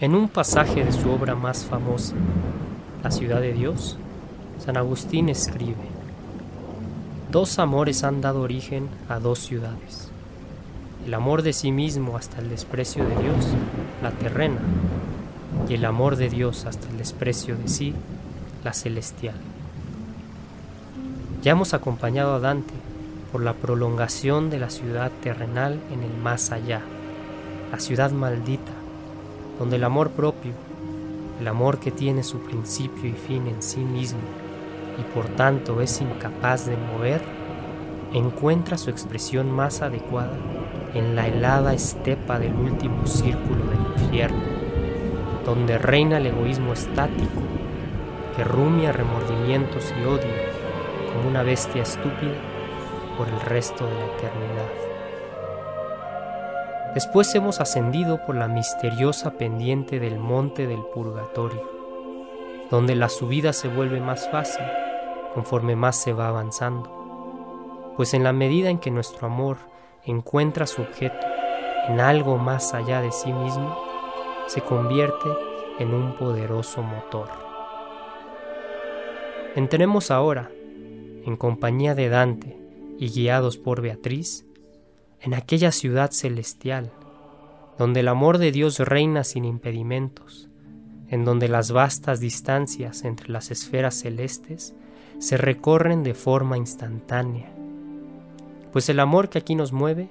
En un pasaje de su obra más famosa, La ciudad de Dios, San Agustín escribe, Dos amores han dado origen a dos ciudades. El amor de sí mismo hasta el desprecio de Dios, la terrena, y el amor de Dios hasta el desprecio de sí, la celestial. Ya hemos acompañado a Dante por la prolongación de la ciudad terrenal en el más allá, la ciudad maldita, donde el amor propio, el amor que tiene su principio y fin en sí mismo y por tanto es incapaz de mover, encuentra su expresión más adecuada en la helada estepa del último círculo del infierno, donde reina el egoísmo estático que rumia remordimientos y odio como una bestia estúpida por el resto de la eternidad. Después hemos ascendido por la misteriosa pendiente del monte del purgatorio, donde la subida se vuelve más fácil conforme más se va avanzando, pues en la medida en que nuestro amor encuentra su objeto en algo más allá de sí mismo, se convierte en un poderoso motor. Entremos ahora, en compañía de Dante y guiados por Beatriz, en aquella ciudad celestial, donde el amor de Dios reina sin impedimentos, en donde las vastas distancias entre las esferas celestes se recorren de forma instantánea, pues el amor que aquí nos mueve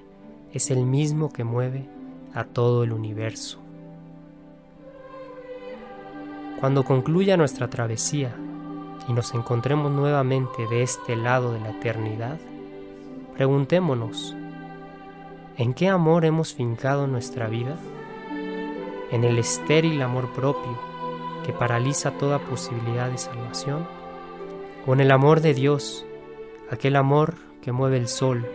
es el mismo que mueve a todo el universo. Cuando concluya nuestra travesía y nos encontremos nuevamente de este lado de la eternidad, preguntémonos, ¿En qué amor hemos fincado nuestra vida? ¿En el estéril amor propio que paraliza toda posibilidad de salvación? ¿O en el amor de Dios, aquel amor que mueve el sol,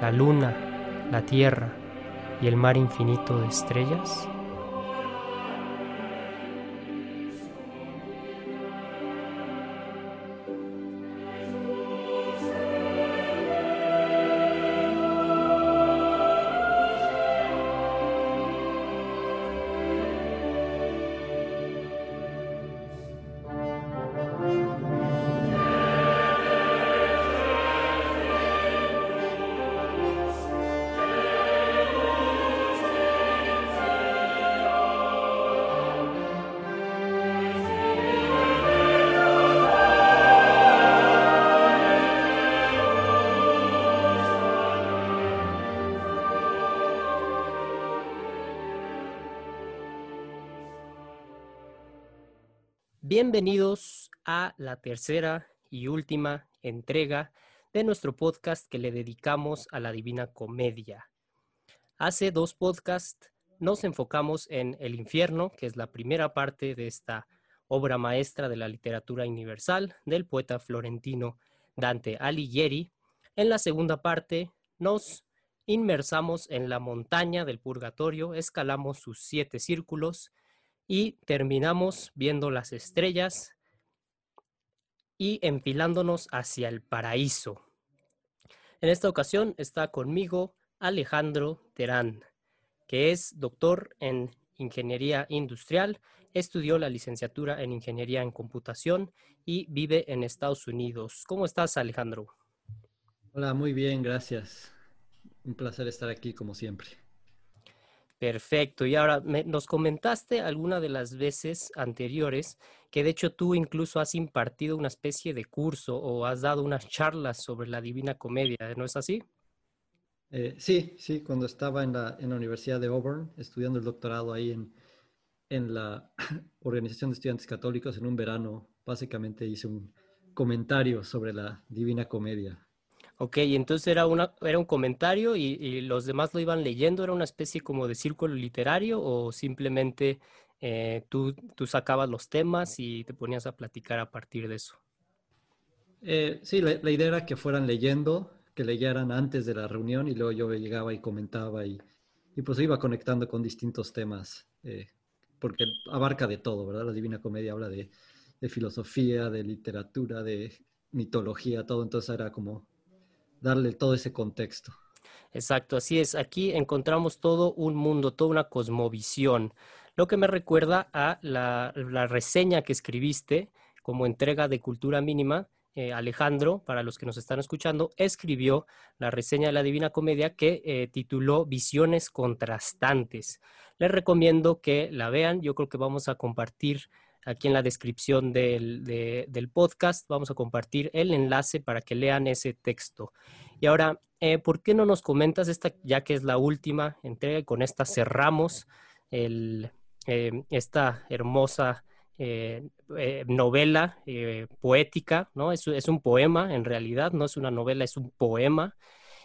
la luna, la tierra y el mar infinito de estrellas? Bienvenidos a la tercera y última entrega de nuestro podcast que le dedicamos a la Divina Comedia. Hace dos podcasts nos enfocamos en El infierno, que es la primera parte de esta obra maestra de la literatura universal del poeta florentino Dante Alighieri. En la segunda parte nos inmersamos en la montaña del purgatorio, escalamos sus siete círculos, y terminamos viendo las estrellas y enfilándonos hacia el paraíso. En esta ocasión está conmigo Alejandro Terán, que es doctor en Ingeniería Industrial, estudió la licenciatura en Ingeniería en Computación y vive en Estados Unidos. ¿Cómo estás, Alejandro? Hola, muy bien, gracias. Un placer estar aquí como siempre. Perfecto. Y ahora nos comentaste alguna de las veces anteriores que de hecho tú incluso has impartido una especie de curso o has dado unas charlas sobre la Divina Comedia, ¿no es así? Eh, sí, sí, cuando estaba en la, en la Universidad de Auburn estudiando el doctorado ahí en, en la Organización de Estudiantes Católicos en un verano, básicamente hice un comentario sobre la Divina Comedia. Ok, entonces era, una, era un comentario y, los demás lo iban leyendo, ¿era una especie como de círculo literario o simplemente eh, tú, tú, sacabas los temas y te ponías a platicar a partir de eso? Eh, sí, la, idea era que fueran leyendo, que leyeran antes de la reunión y luego yo llegaba y comentaba y, y pues iba conectando con distintos temas, eh, porque abarca de todo, ¿verdad? La Divina Comedia habla de, de filosofía, de literatura, de mitología, todo, entonces era como darle todo ese contexto. Exacto, así es. Aquí encontramos todo un mundo, toda una cosmovisión. lo que me recuerda a la, reseña que escribiste como entrega de Cultura Mínima. Eh, Alejandro, para los que nos están escuchando, escribió la reseña de la Divina Comedia que eh, tituló Visiones contrastantes. Les recomiendo que la vean. Yo creo que vamos a compartir aquí en la descripción del, podcast, vamos a compartir el enlace para que lean ese texto. Y ahora, eh, ¿por qué no nos comentas esta, ya que es la última entrega y con esta cerramos eh, esta hermosa eh, novela poética, ¿no? Es, es, un poema en realidad, no es una novela, es un poema.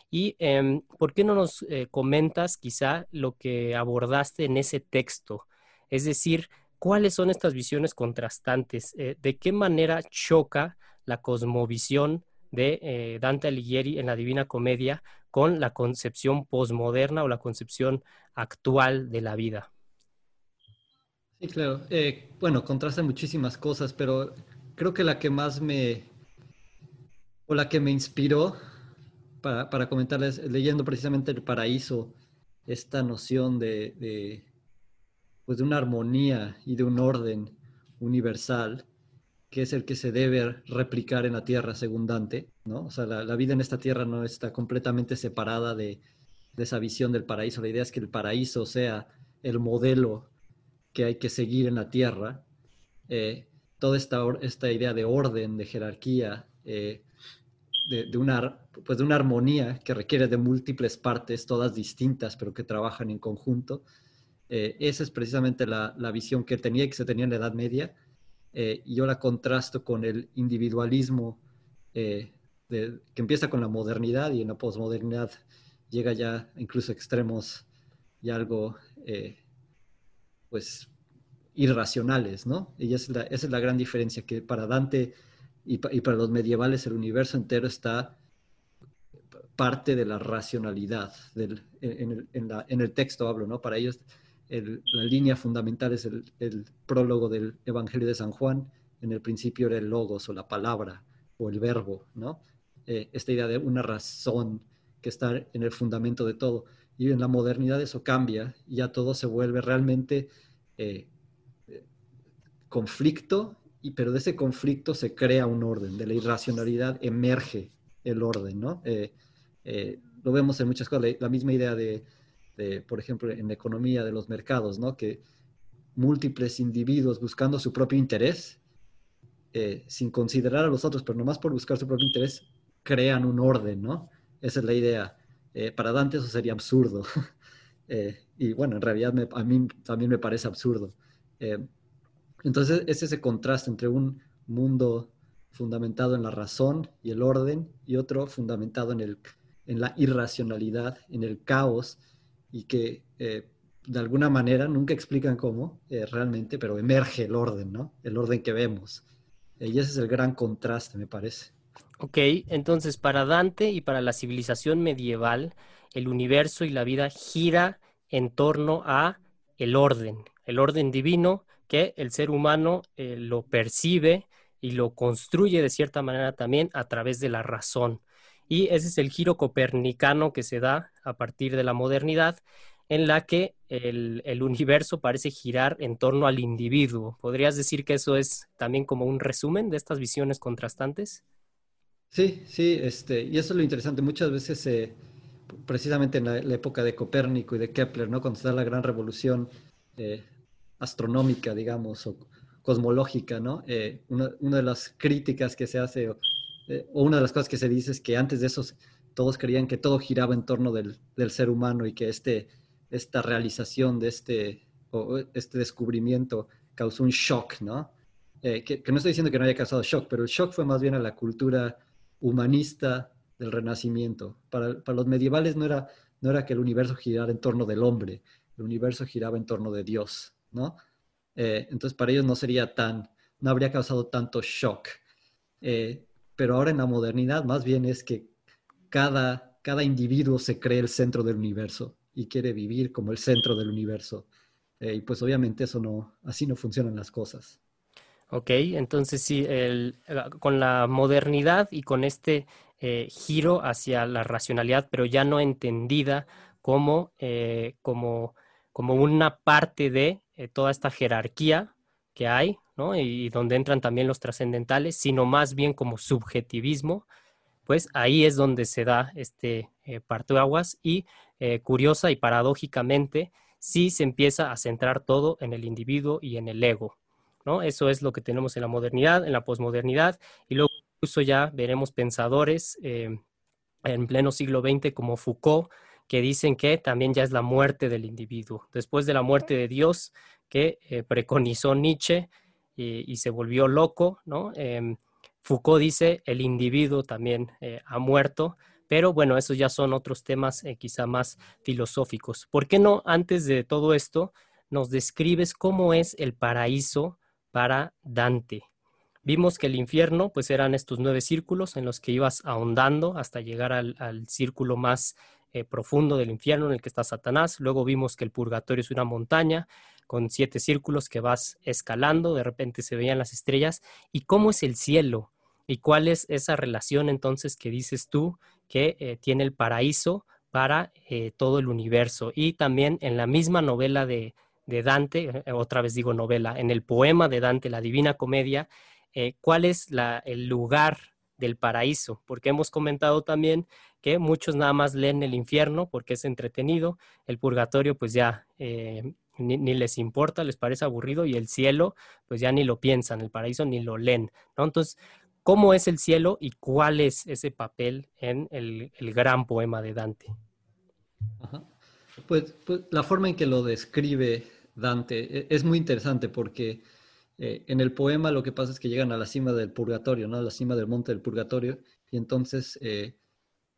¿Y em, por qué no nos comentas quizá lo que abordaste en ese texto? Es decir, ¿cuáles son estas visiones contrastantes? ¿De qué manera choca la cosmovisión de eh, Dante Alighieri en la Divina Comedia con la concepción posmoderna o la concepción actual de la vida. Sí, claro. Eh, bueno, contrasta muchísimas cosas, pero creo que la que más me, o la que me inspiró para, para comentarles, leyendo precisamente El Paraíso, esta noción de, pues de una armonía y de un orden universal, que es el que se debe replicar en la tierra según Dante, ¿no? O sea, la, vida en esta tierra no está completamente separada de, esa visión del paraíso. La idea es que el paraíso sea el modelo que hay que seguir en la tierra. Eh, toda esta, esta idea de orden, de jerarquía, eh, de, una, pues de una armonía que requiere de múltiples partes, todas distintas, pero que trabajan en conjunto. Eh, esa es precisamente la, la, visión que tenía y que se tenía en la Edad Media eh, y yo la contrasto con el individualismo eh, que empieza con la modernidad y en la posmodernidad llega ya incluso a extremos y algo, pues, irracionales, ¿no? Y esa es, la, gran diferencia, que para Dante y, para los medievales el universo entero está parte de la racionalidad, del, en, en, el texto hablo, ¿no? Para ellos la línea fundamental es el, prólogo del Evangelio de San Juan. En el principio era el logos o la palabra o el verbo, ¿no? Eh, esta idea de una razón que está en el fundamento de todo. Y en la modernidad eso cambia y ya todo se vuelve realmente eh, conflicto, y, pero de ese conflicto se crea un orden, de la irracionalidad emerge el orden, ¿no? Eh, lo vemos en muchas cosas, la misma idea de por ejemplo, en la economía de los mercados, ¿no? Que múltiples individuos buscando su propio interés, eh, sin considerar a los otros, pero nomás por buscar su propio interés, crean un orden, ¿no? Esa es la idea. Eh, para Dante eso sería absurdo. Eh, y bueno, en realidad a mí también me parece absurdo. entonces es ese contraste entre un mundo fundamentado en la razón y el orden y otro fundamentado en, el, en la irracionalidad, en el caos y que eh, de alguna manera, nunca explican cómo eh, realmente, pero emerge el orden, ¿no? El orden que vemos. y ese es el gran contraste, me parece. Ok, entonces para Dante y para la civilización medieval, el universo y la vida gira en torno a el orden, el orden divino que el ser humano eh, lo percibe y lo construye de cierta manera también a través de la razón. Y ese es el giro copernicano que se da a partir de la modernidad, en la que el, universo parece girar en torno al individuo. ¿Podrías decir que eso es también como un resumen de estas visiones contrastantes? Sí, sí, este, y eso es lo interesante. Muchas veces, precisamente en la, época de Copérnico y de Kepler, ¿no? cuando se da la gran revolución eh, astronómica, digamos, o cosmológica, ¿no? Eh, una, una, de las críticas que se hace, eh, o una de las cosas que se dice es que antes de eso todos creían que todo giraba en torno del, ser humano y que este, esta realización de este, este descubrimiento causó un shock, ¿no? Eh, que, no estoy diciendo que no haya causado shock, pero el shock fue más bien a la cultura humanista del Renacimiento. Para, los medievales no era, no era que el universo girara en torno del hombre, el universo giraba en torno de Dios, ¿no? Eh, entonces para ellos no sería tan, no habría causado tanto shock pero ahora en la modernidad más bien es que cada, cada individuo se cree el centro del universo y quiere vivir como el centro del universo. Eh, y pues obviamente eso no, así no funcionan las cosas. Ok, entonces sí, el, con la modernidad y con este eh, giro hacia la racionalidad, pero ya no entendida como, eh, como, como una parte de toda esta jerarquía que hay, ¿no? Y, donde entran también los trascendentales, sino más bien como subjetivismo, pues ahí es donde se da este eh, aguas y eh, curiosa y paradójicamente sí se empieza a centrar todo en el individuo y en el ego, ¿no? Eso es lo que tenemos en la modernidad, en la posmodernidad, y luego incluso ya veremos pensadores eh, en pleno siglo XX como Foucault, que dicen que también ya es la muerte del individuo. Después de la muerte de Dios, que eh, preconizó Nietzsche y, se volvió loco, ¿no? Em, Foucault dice, el individuo también eh, ha muerto, pero bueno, esos ya son otros temas eh, quizá más filosóficos. ¿Por qué no, antes de todo esto, nos describes cómo es el paraíso para Dante? Vimos que el infierno, pues eran estos nueve círculos en los que ibas ahondando hasta llegar al, círculo más eh, profundo del infierno en el que está Satanás. Luego vimos que el purgatorio es una montaña con siete círculos que vas escalando, de repente se veían las estrellas. ¿Y cómo es el cielo? ¿Y cuál es esa relación entonces que dices tú que eh, tiene el paraíso para eh, todo el universo? Y también en la misma novela de, Dante, otra vez digo novela, en el poema de Dante, la Divina Comedia, ¿cuál es el lugar del paraíso? Porque hemos comentado también que muchos nada más leen el infierno porque es entretenido, el purgatorio pues ya eh, ni, les importa, les parece aburrido y el cielo pues ya ni lo piensan, el paraíso ni lo leen. Entonces, ¿cómo es el cielo y cuál es ese papel en el, gran poema de Dante? Pues, pues, la forma en que lo describe Dante e, es muy interesante porque eh, en el poema lo que pasa es que llegan a la cima del purgatorio, ¿no? A la cima del monte del purgatorio y entonces eh,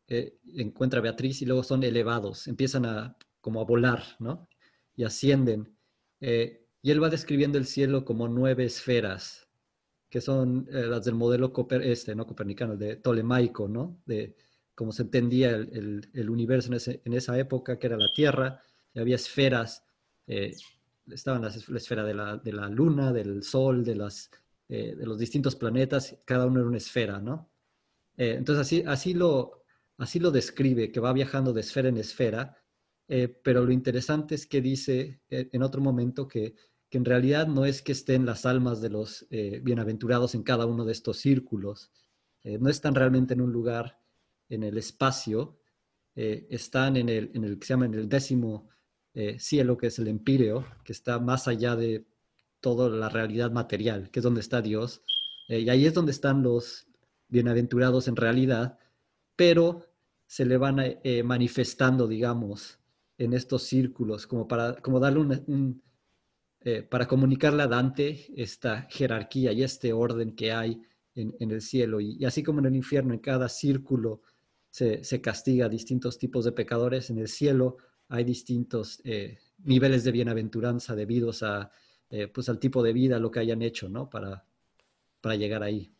eh, encuentra a Beatriz y luego son elevados, empiezan a como a volar, ¿no? Y ascienden. Eh, y él va describiendo el cielo como nueve esferas, que son eh, las del modelo Coper este, ¿no? copernicano, de Tolemaico, ¿no? De cómo se entendía el, el, universo en, en, esa época, que era la Tierra, y había esferas, estaban la, la esfera de la, de la, Luna, del Sol, de, las, de los distintos planetas, cada uno era una esfera, ¿no? entonces así, así lo, así lo describe, que va viajando de esfera en esfera, eh, pero lo interesante es que dice eh, en otro momento que, en realidad no es que estén las almas de los eh, bienaventurados en cada uno de estos círculos, no están realmente en un lugar en el espacio, están en el, en el que se llama en el décimo cielo, que es el empíreo, que está más allá de toda la realidad material, que es donde está Dios, y ahí es donde están los bienaventurados en realidad, pero se le van manifestando, digamos, en estos círculos, como para como darle un, eh, para comunicarle a Dante esta jerarquía y este orden que hay en, el cielo. Y, así como en el infierno, en cada círculo se, castiga a distintos tipos de pecadores, en el cielo hay distintos eh, niveles de bienaventuranza debidos a, pues al tipo de vida, lo que hayan hecho, ¿no? Para, para llegar ahí.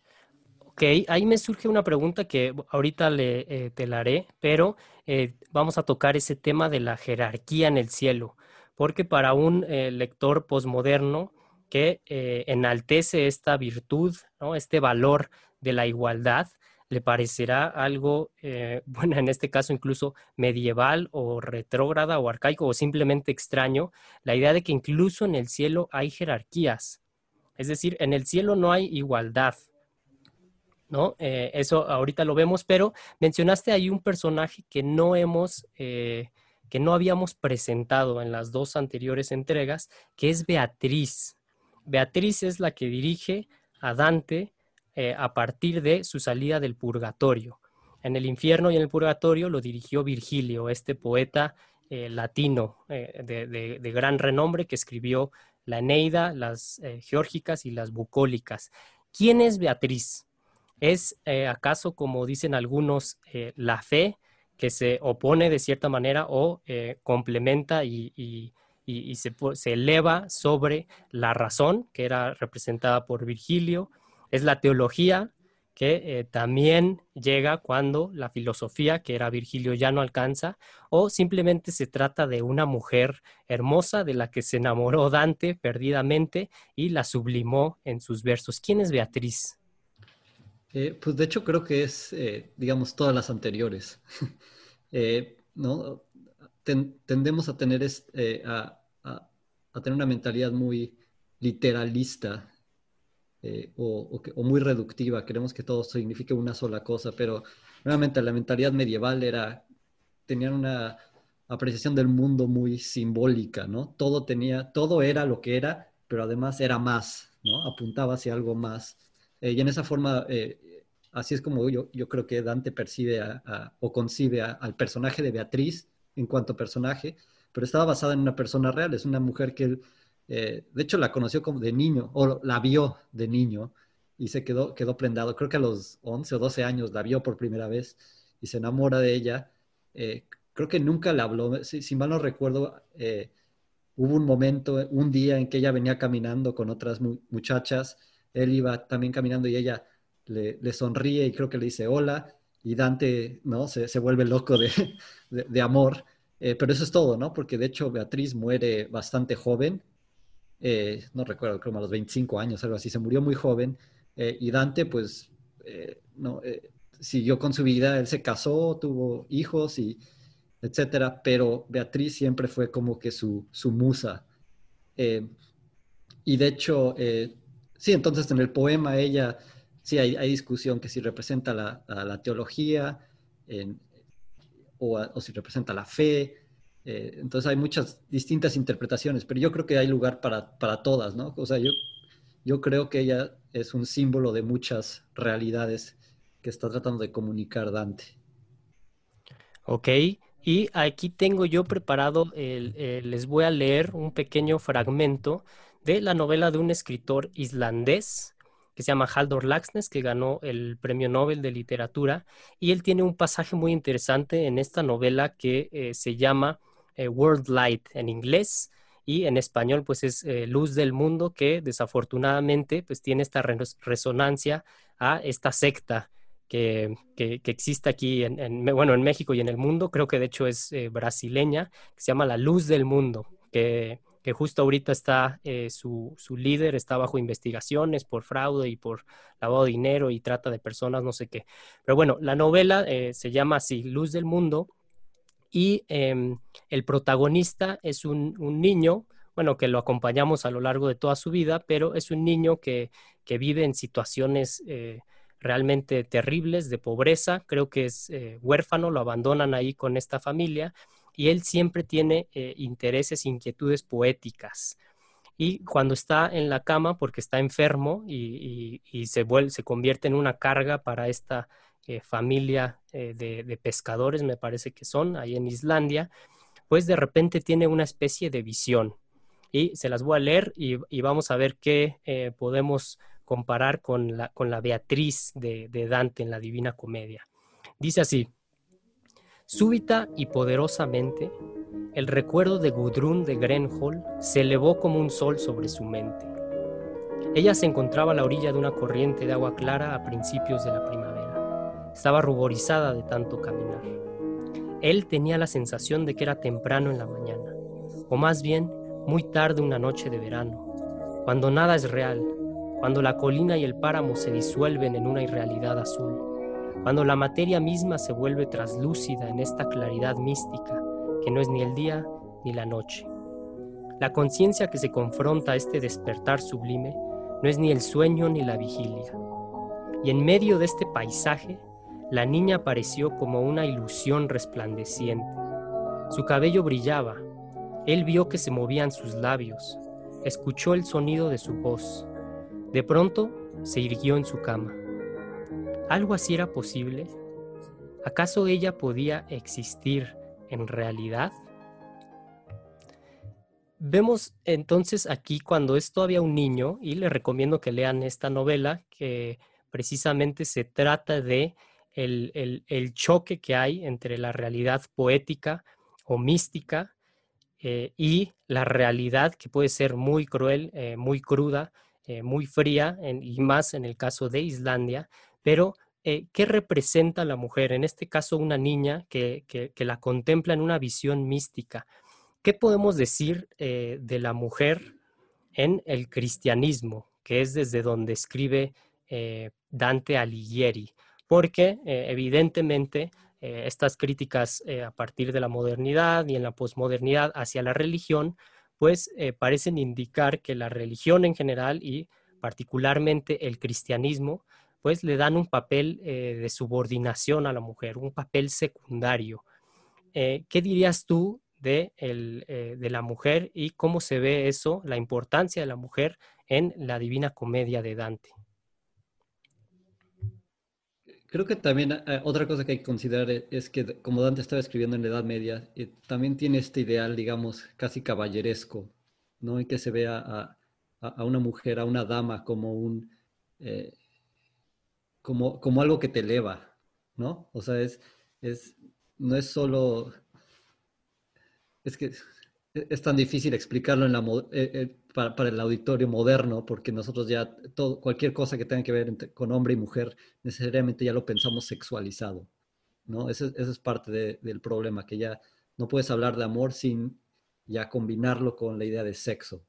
Ok, ahí me surge una pregunta que ahorita le, eh, te la haré, pero eh, vamos a tocar ese tema de la jerarquía en el cielo, porque para un eh, lector posmoderno que enaltece esta virtud, ¿no? este valor de la igualdad, le parecerá algo, bueno, en este caso incluso medieval o retrógrada o arcaico o simplemente extraño, la idea de que incluso en el cielo hay jerarquías. Es decir, en el cielo no hay igualdad, ¿no? Eh, eso ahorita lo vemos, pero mencionaste ahí un personaje que no hemos, eh, que no habíamos presentado en las dos anteriores entregas, que es Beatriz. Beatriz es la que dirige a Dante eh, a partir de su salida del purgatorio. En el infierno y en el purgatorio lo dirigió Virgilio, este poeta latino de, de, gran renombre que escribió la Eneida, las Geórgicas y las Bucólicas. ¿Quién es Beatriz? ¿Es eh, acaso, como dicen algunos, eh, la fe que se opone de cierta manera o eh, complementa y, se, eleva sobre la razón, que era representada por Virgilio? ¿Es la teología que también llega cuando la filosofía, que era Virgilio, ya no alcanza? ¿O simplemente se trata de una mujer hermosa de la que se enamoró Dante perdidamente y la sublimó en sus versos? ¿Quién es Beatriz? Eh, pues de hecho creo que es, eh, digamos, todas las anteriores. Eh, ¿no? tendemos a tener, a, a tener una mentalidad muy literalista eh, o, muy reductiva. Queremos que todo signifique una sola cosa, pero realmente la mentalidad medieval era, tenían una apreciación del mundo muy simbólica, ¿no? Todo tenía, todo era lo que era, pero además era más, ¿no? Apuntaba hacia algo más. Eh, y en esa forma, eh, así es como yo, yo creo que Dante percibe o concibe al personaje de Beatriz en cuanto personaje, pero estaba basada en una persona real, es una mujer que él eh, de hecho, la conoció como de niño, o la vio de niño, y se quedó, quedó prendado. Creo que a los 11 o 12 años la vio por primera vez y se enamora de ella. Creo que nunca le habló, si, mal no recuerdo, hubo un momento, un día en que ella venía caminando con otras muchachas, él iba también caminando y ella le, sonríe y creo que le dice hola, y Dante, ¿no? Se, se vuelve loco de, de, amor. pero eso es todo, ¿no? Porque de hecho Beatriz muere bastante joven eh, no recuerdo, creo a los 25 años, algo así, se murió muy joven, eh, y Dante pues eh, no, siguió con su vida, él se casó, tuvo hijos y etcétera, pero Beatriz siempre fue como que su, su musa. y de hecho, sí, entonces en el poema ella, sí hay, discusión que si representa la, teología o, o si representa la fe, eh, entonces hay muchas distintas interpretaciones, pero yo creo que hay lugar para, para todas, ¿no? O sea, yo, yo creo que ella es un símbolo de muchas realidades que está tratando de comunicar Dante. Ok, y aquí tengo yo preparado, les voy a leer un pequeño fragmento de la novela de un escritor islandés que se llama Haldor Laxness, que ganó el Premio Nobel de Literatura, y él tiene un pasaje muy interesante en esta novela que eh, se llama eh, World Light en inglés. Y en español pues es eh, Luz del Mundo que desafortunadamente pues tiene esta resonancia a esta secta que, que, existe aquí en, bueno, en México y en el mundo, creo que de hecho es brasileña, que se llama La Luz del Mundo, que, que justo ahorita está, su, su, líder está bajo investigaciones por fraude y por lavado de dinero y trata de personas, no sé qué. Pero bueno, la novela se llama así, Luz del Mundo, y em, el protagonista es un, niño, bueno, que lo acompañamos a lo largo de toda su vida, pero es un niño que, vive en situaciones eh, realmente terribles de pobreza, creo que es eh, huérfano, lo abandonan ahí con esta familia y él siempre tiene eh, intereses, inquietudes poéticas. Y cuando está en la cama, porque está enfermo y, se, se convierte en una carga para esta eh, familia eh, de, pescadores, me parece que son, ahí en Islandia, pues de repente tiene una especie de visión. Y se las voy a leer y, vamos a ver qué podemos comparar con la, Beatriz de Dante en la Divina Comedia. Dice así, súbita y poderosamente, el recuerdo de Gudrun de Grenhol se elevó como un sol sobre su mente. Ella se encontraba a la orilla de una corriente de agua clara a principios de la primavera. Estaba ruborizada de tanto caminar. Él tenía la sensación de que era temprano en la mañana, o más bien muy tarde una noche de verano, cuando nada es real, cuando la colina y el páramo se disuelven en una irrealidad azul, cuando la materia misma se vuelve traslúcida en esta claridad mística que no es ni el día ni la noche. La conciencia que se confronta a este despertar sublime no es ni el sueño ni la vigilia. Y en medio de este paisaje la niña apareció como una ilusión resplandeciente. Su cabello brillaba. Él vio que se movían sus labios. Escuchó el sonido de su voz. De pronto se irguió en su cama. ¿Algo así era posible? ¿Acaso ella podía existir en realidad? Vemos entonces aquí cuando es todavía un niño, y les recomiendo que lean esta novela, que precisamente se trata de el, choque que hay entre la realidad poética o mística eh, y la realidad que puede ser muy cruel, eh, muy cruda, eh, muy fría, y más en el caso de Islandia, pero ¿qué representa la mujer? En este caso, una niña que, que, la contempla en una visión mística. ¿Qué podemos decir de la mujer en el cristianismo, que es desde donde escribe Dante Alighieri? porque eh, evidentemente eh, estas críticas eh, a partir de la modernidad y en la posmodernidad hacia la religión, pues eh, parecen indicar que la religión en general y particularmente el cristianismo, pues le dan un papel eh, de subordinación a la mujer, un papel secundario. Eh, ¿Qué dirías tú de, de la mujer y cómo se ve eso, la importancia de la mujer en la Divina Comedia de Dante? Creo que también eh, otra cosa que hay que considerar e, es que, como Dante estaba escribiendo en la Edad Media, eh, también tiene este ideal, digamos, casi caballeresco, ¿no? En que se vea a, a, una mujer, a una dama, como un. Eh, como, como algo que te eleva, ¿no? O sea, es, es, no es solo. Es que es tan difícil explicarlo en la, para, el auditorio moderno, porque nosotros ya, todo, cualquier cosa que tenga que ver con hombre y mujer, necesariamente ya lo pensamos sexualizado, ¿no? Eso, es parte del problema, que ya no puedes hablar de amor sin ya combinarlo con la idea de sexo,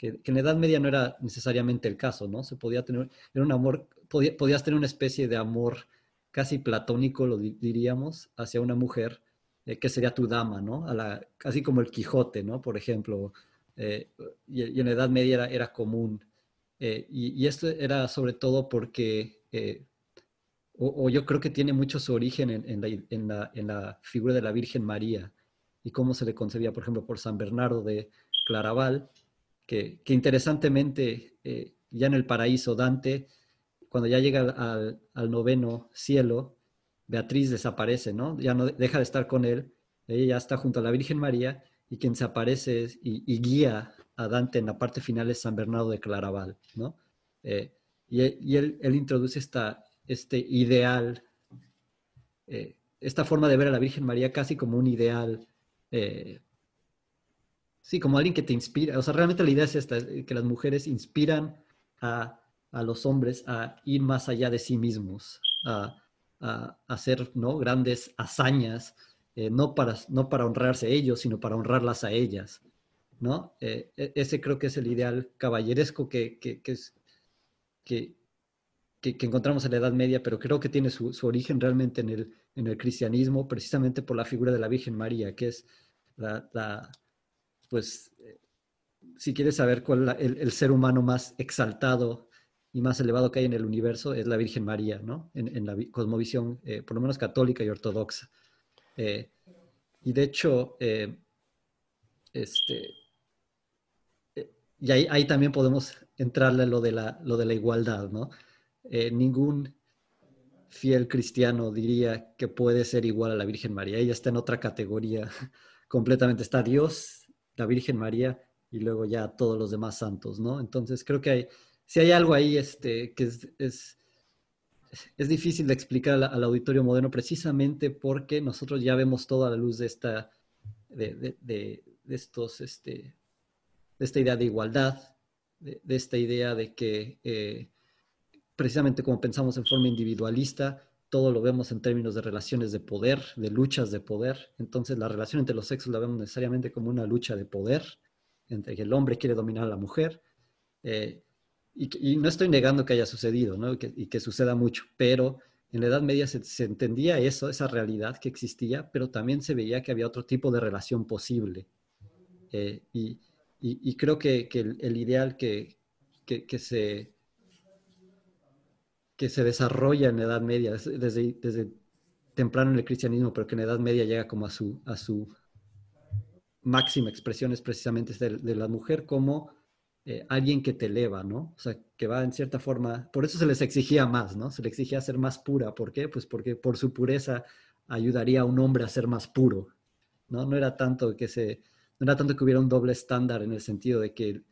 que, en la Edad Media no era necesariamente el caso, ¿no? Se podía tener, era un amor, podías tener una especie de amor casi platónico, lo diríamos, hacia una mujer, eh, que sería tu dama, ¿no? A la, casi como el Quijote, ¿no? Por ejemplo, eh, y, en la Edad Media era, común. Eh, y, esto era sobre todo porque, eh, o, yo creo que tiene mucho su origen en, la, figura de la Virgen María y cómo se le concebía, por ejemplo, por San Bernardo de Claraval, que, interesantemente ya en el paraíso Dante, cuando ya llega al, noveno cielo, Beatriz desaparece, ¿no? Ya no deja de estar con él, ella ya está junto a la Virgen María y quien se aparece y, guía a Dante en la parte final es San Bernardo de Claraval, ¿no? Eh, y, él, introduce esta, este ideal, eh, esta forma de ver a la Virgen María casi como un ideal, eh, sí, como alguien que te inspira. O sea, realmente la idea es esta, que las mujeres inspiran a, los hombres a ir más allá de sí mismos, a, a hacer ¿no? grandes hazañas, eh, no, para, no para honrarse ellos, sino para honrarlas a ellas. ¿no? Eh, e, ese creo que es el ideal caballeresco que, que, que, que, encontramos en la Edad Media, pero creo que tiene su, su, origen realmente en el, en el cristianismo, precisamente por la figura de la Virgen María, que es la pues, eh, si quieres saber cuál es el, ser humano más exaltado y más elevado que hay en el universo, es la Virgen María, ¿no? En, la cosmovisión, por lo menos católica y ortodoxa. Eh, y de hecho, eh, este, eh, y ahí, también podemos entrarle lo de la, lo de la igualdad, ¿no? ningún fiel cristiano diría que puede ser igual a la Virgen María. Ella está en otra categoría completamente. Está Dios, la Virgen María y luego ya todos los demás santos, ¿no? Entonces creo que hay, si hay algo ahí este, que es es difícil de explicar al, auditorio moderno precisamente porque nosotros ya vemos toda la luz de esta, de, estos, este, de esta idea de igualdad, de, esta idea de que eh, precisamente como pensamos en forma individualista, todo lo vemos en términos de relaciones de poder, de luchas de poder. Entonces la relación entre los sexos la vemos necesariamente como una lucha de poder, entre que el hombre quiere dominar a la mujer. Eh, y, no estoy negando que haya sucedido, ¿no? y que suceda mucho, pero en la Edad Media se, entendía eso, esa realidad que existía, pero también se veía que había otro tipo de relación posible. Eh, y, creo que, que el, ideal que, que, se, que se desarrolla en la Edad Media, desde, desde temprano en el cristianismo, pero que en la Edad Media llega como a su, a su máxima expresión, es precisamente de, la mujer como eh, alguien que te eleva, ¿no? O sea, que va en cierta forma, por eso se les exigía más, ¿no? Se le exigía ser más pura. ¿Por qué? Pues porque por su pureza ayudaría a un hombre a ser más puro, ¿no? No era tanto que se, no era tanto que hubiera un doble estándar en el sentido de que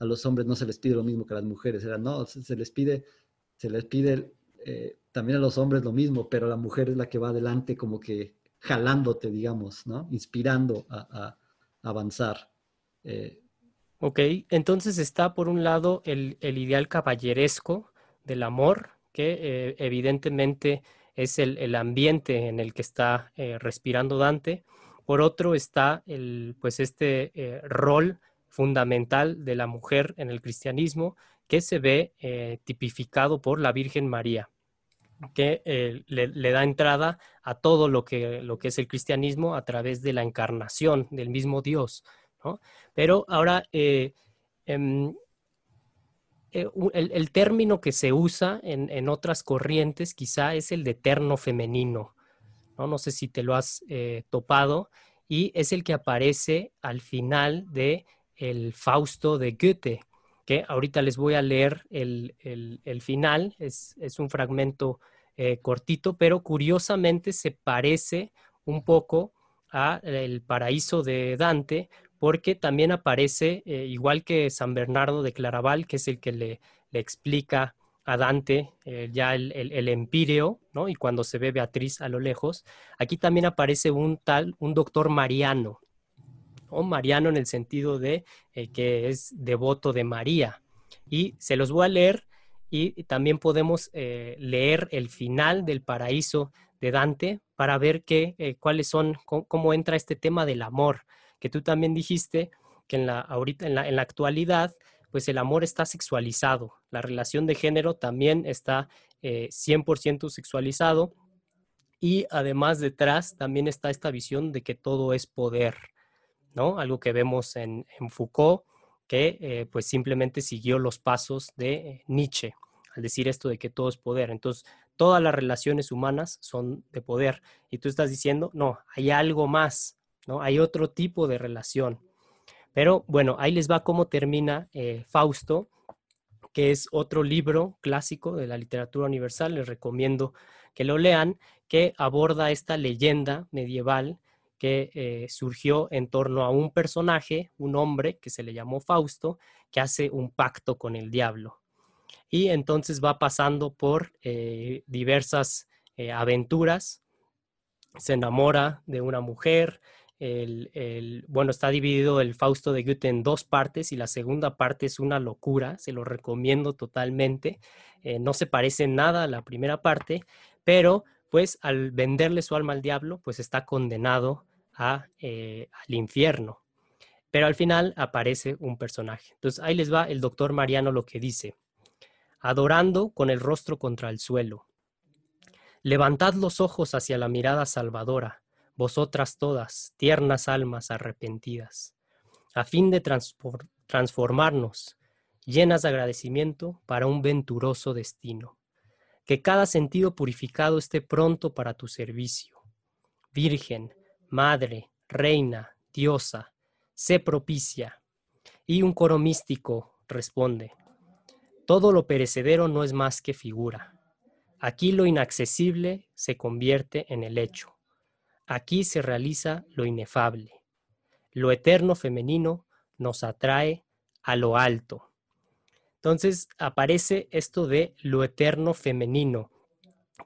a los hombres no se les pide lo mismo que a las mujeres, era, no, se, les pide, se les pide eh, también a los hombres lo mismo, pero la mujer es la que va adelante como que jalándote, digamos, ¿no? Inspirando a, avanzar. Eh, Ok, entonces está por un lado el, ideal caballeresco del amor, que eh, evidentemente es el, ambiente en el que está eh, respirando Dante. Por otro está el, pues este rol fundamental de la mujer en el cristianismo que se ve tipificado por la Virgen María, que le, da entrada a todo lo que, lo que es el cristianismo a través de la encarnación del mismo Dios. Pero ahora, eh, em, eh, el, término que se usa en, otras corrientes quizá es el de eterno femenino, ¿no? No sé si te lo has eh, topado, y es el que aparece al final de el Fausto de Goethe, que ahorita les voy a leer el, final, es, un fragmento eh, cortito, pero curiosamente se parece un poco a el paraíso de Dante, porque también aparece, eh, igual que San Bernardo de Claraval, que es el que le, le explica a Dante eh, ya el, el, empíreo, ¿no? Y cuando se ve Beatriz a lo lejos, aquí también aparece un tal, un doctor Mariano, o Mariano en el sentido de eh, que es devoto de María. Y se los voy a leer y también podemos leer el final del paraíso de Dante para ver qué, cuáles son, cómo entra este tema del amor que tú también dijiste que en la, ahorita, en la, en la actualidad, pues el amor está sexualizado, la relación de género también está 100% eh, sexualizado y además detrás también está esta visión de que todo es poder, ¿no? Algo que vemos en, Foucault, que eh, pues simplemente siguió los pasos de Nietzsche al decir esto de que todo es poder. Entonces, todas las relaciones humanas son de poder. Y tú estás diciendo, no, hay algo más, ¿no? Hay otro tipo de relación. Pero bueno, ahí les va cómo termina eh, Fausto, que es otro libro clásico de la literatura universal. Les recomiendo que lo lean, que aborda esta leyenda medieval que eh, surgió en torno a un personaje, un hombre que se le llamó Fausto, que hace un pacto con el diablo. Y entonces va pasando por eh, diversas aventuras, se enamora de una mujer, el, bueno, está dividido el Fausto de Goethe en dos partes y la segunda parte es una locura, se lo recomiendo totalmente. Eh, no se parece nada a la primera parte, pero pues al venderle su alma al diablo, pues está condenado eh, al infierno. Pero al final aparece un personaje. Entonces ahí les va el doctor Mariano lo que dice. Adorando con el rostro contra el suelo. Levantad los ojos hacia la mirada salvadora vosotras todas, tiernas almas arrepentidas, a fin de transformarnos, llenas de agradecimiento para un venturoso destino. Que cada sentido purificado esté pronto para tu servicio. Virgen, Madre, Reina, Diosa, sé propicia. Y un coro místico responde, todo lo perecedero no es más que figura. Aquí lo inaccesible se convierte en el hecho. Aquí se realiza lo inefable. Lo eterno femenino nos atrae a lo alto. Entonces aparece esto de lo eterno femenino.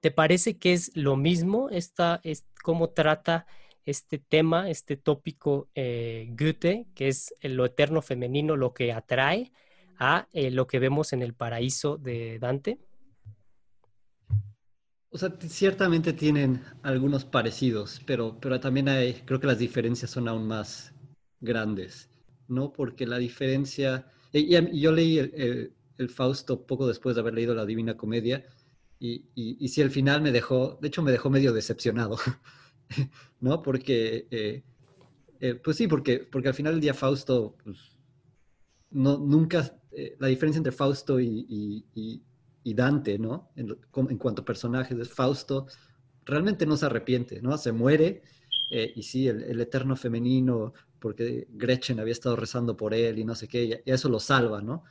¿Te parece que es lo mismo? Esta, es, ¿Cómo trata este tema, este tópico eh, Goethe, que es lo eterno femenino, lo que atrae a eh, lo que vemos en el paraíso de Dante? O sea, ciertamente tienen algunos parecidos, pero, pero también hay, creo que las diferencias son aún más grandes, ¿no? Porque la diferencia, y, yo leí el, Fausto poco después de haber leído la Divina Comedia, y, y, si al final me dejó, de hecho me dejó medio decepcionado, ¿no? Porque, eh, eh, pues sí, porque, porque al final el día Fausto, pues, no, nunca, eh, la diferencia entre Fausto y, y Dante, ¿no? En, cuanto a personajes, es Fausto, realmente no se arrepiente, ¿no? Se muere y sí, el, eterno femenino, porque Gretchen había estado rezando por él y no sé qué, y eso lo salva, ¿no?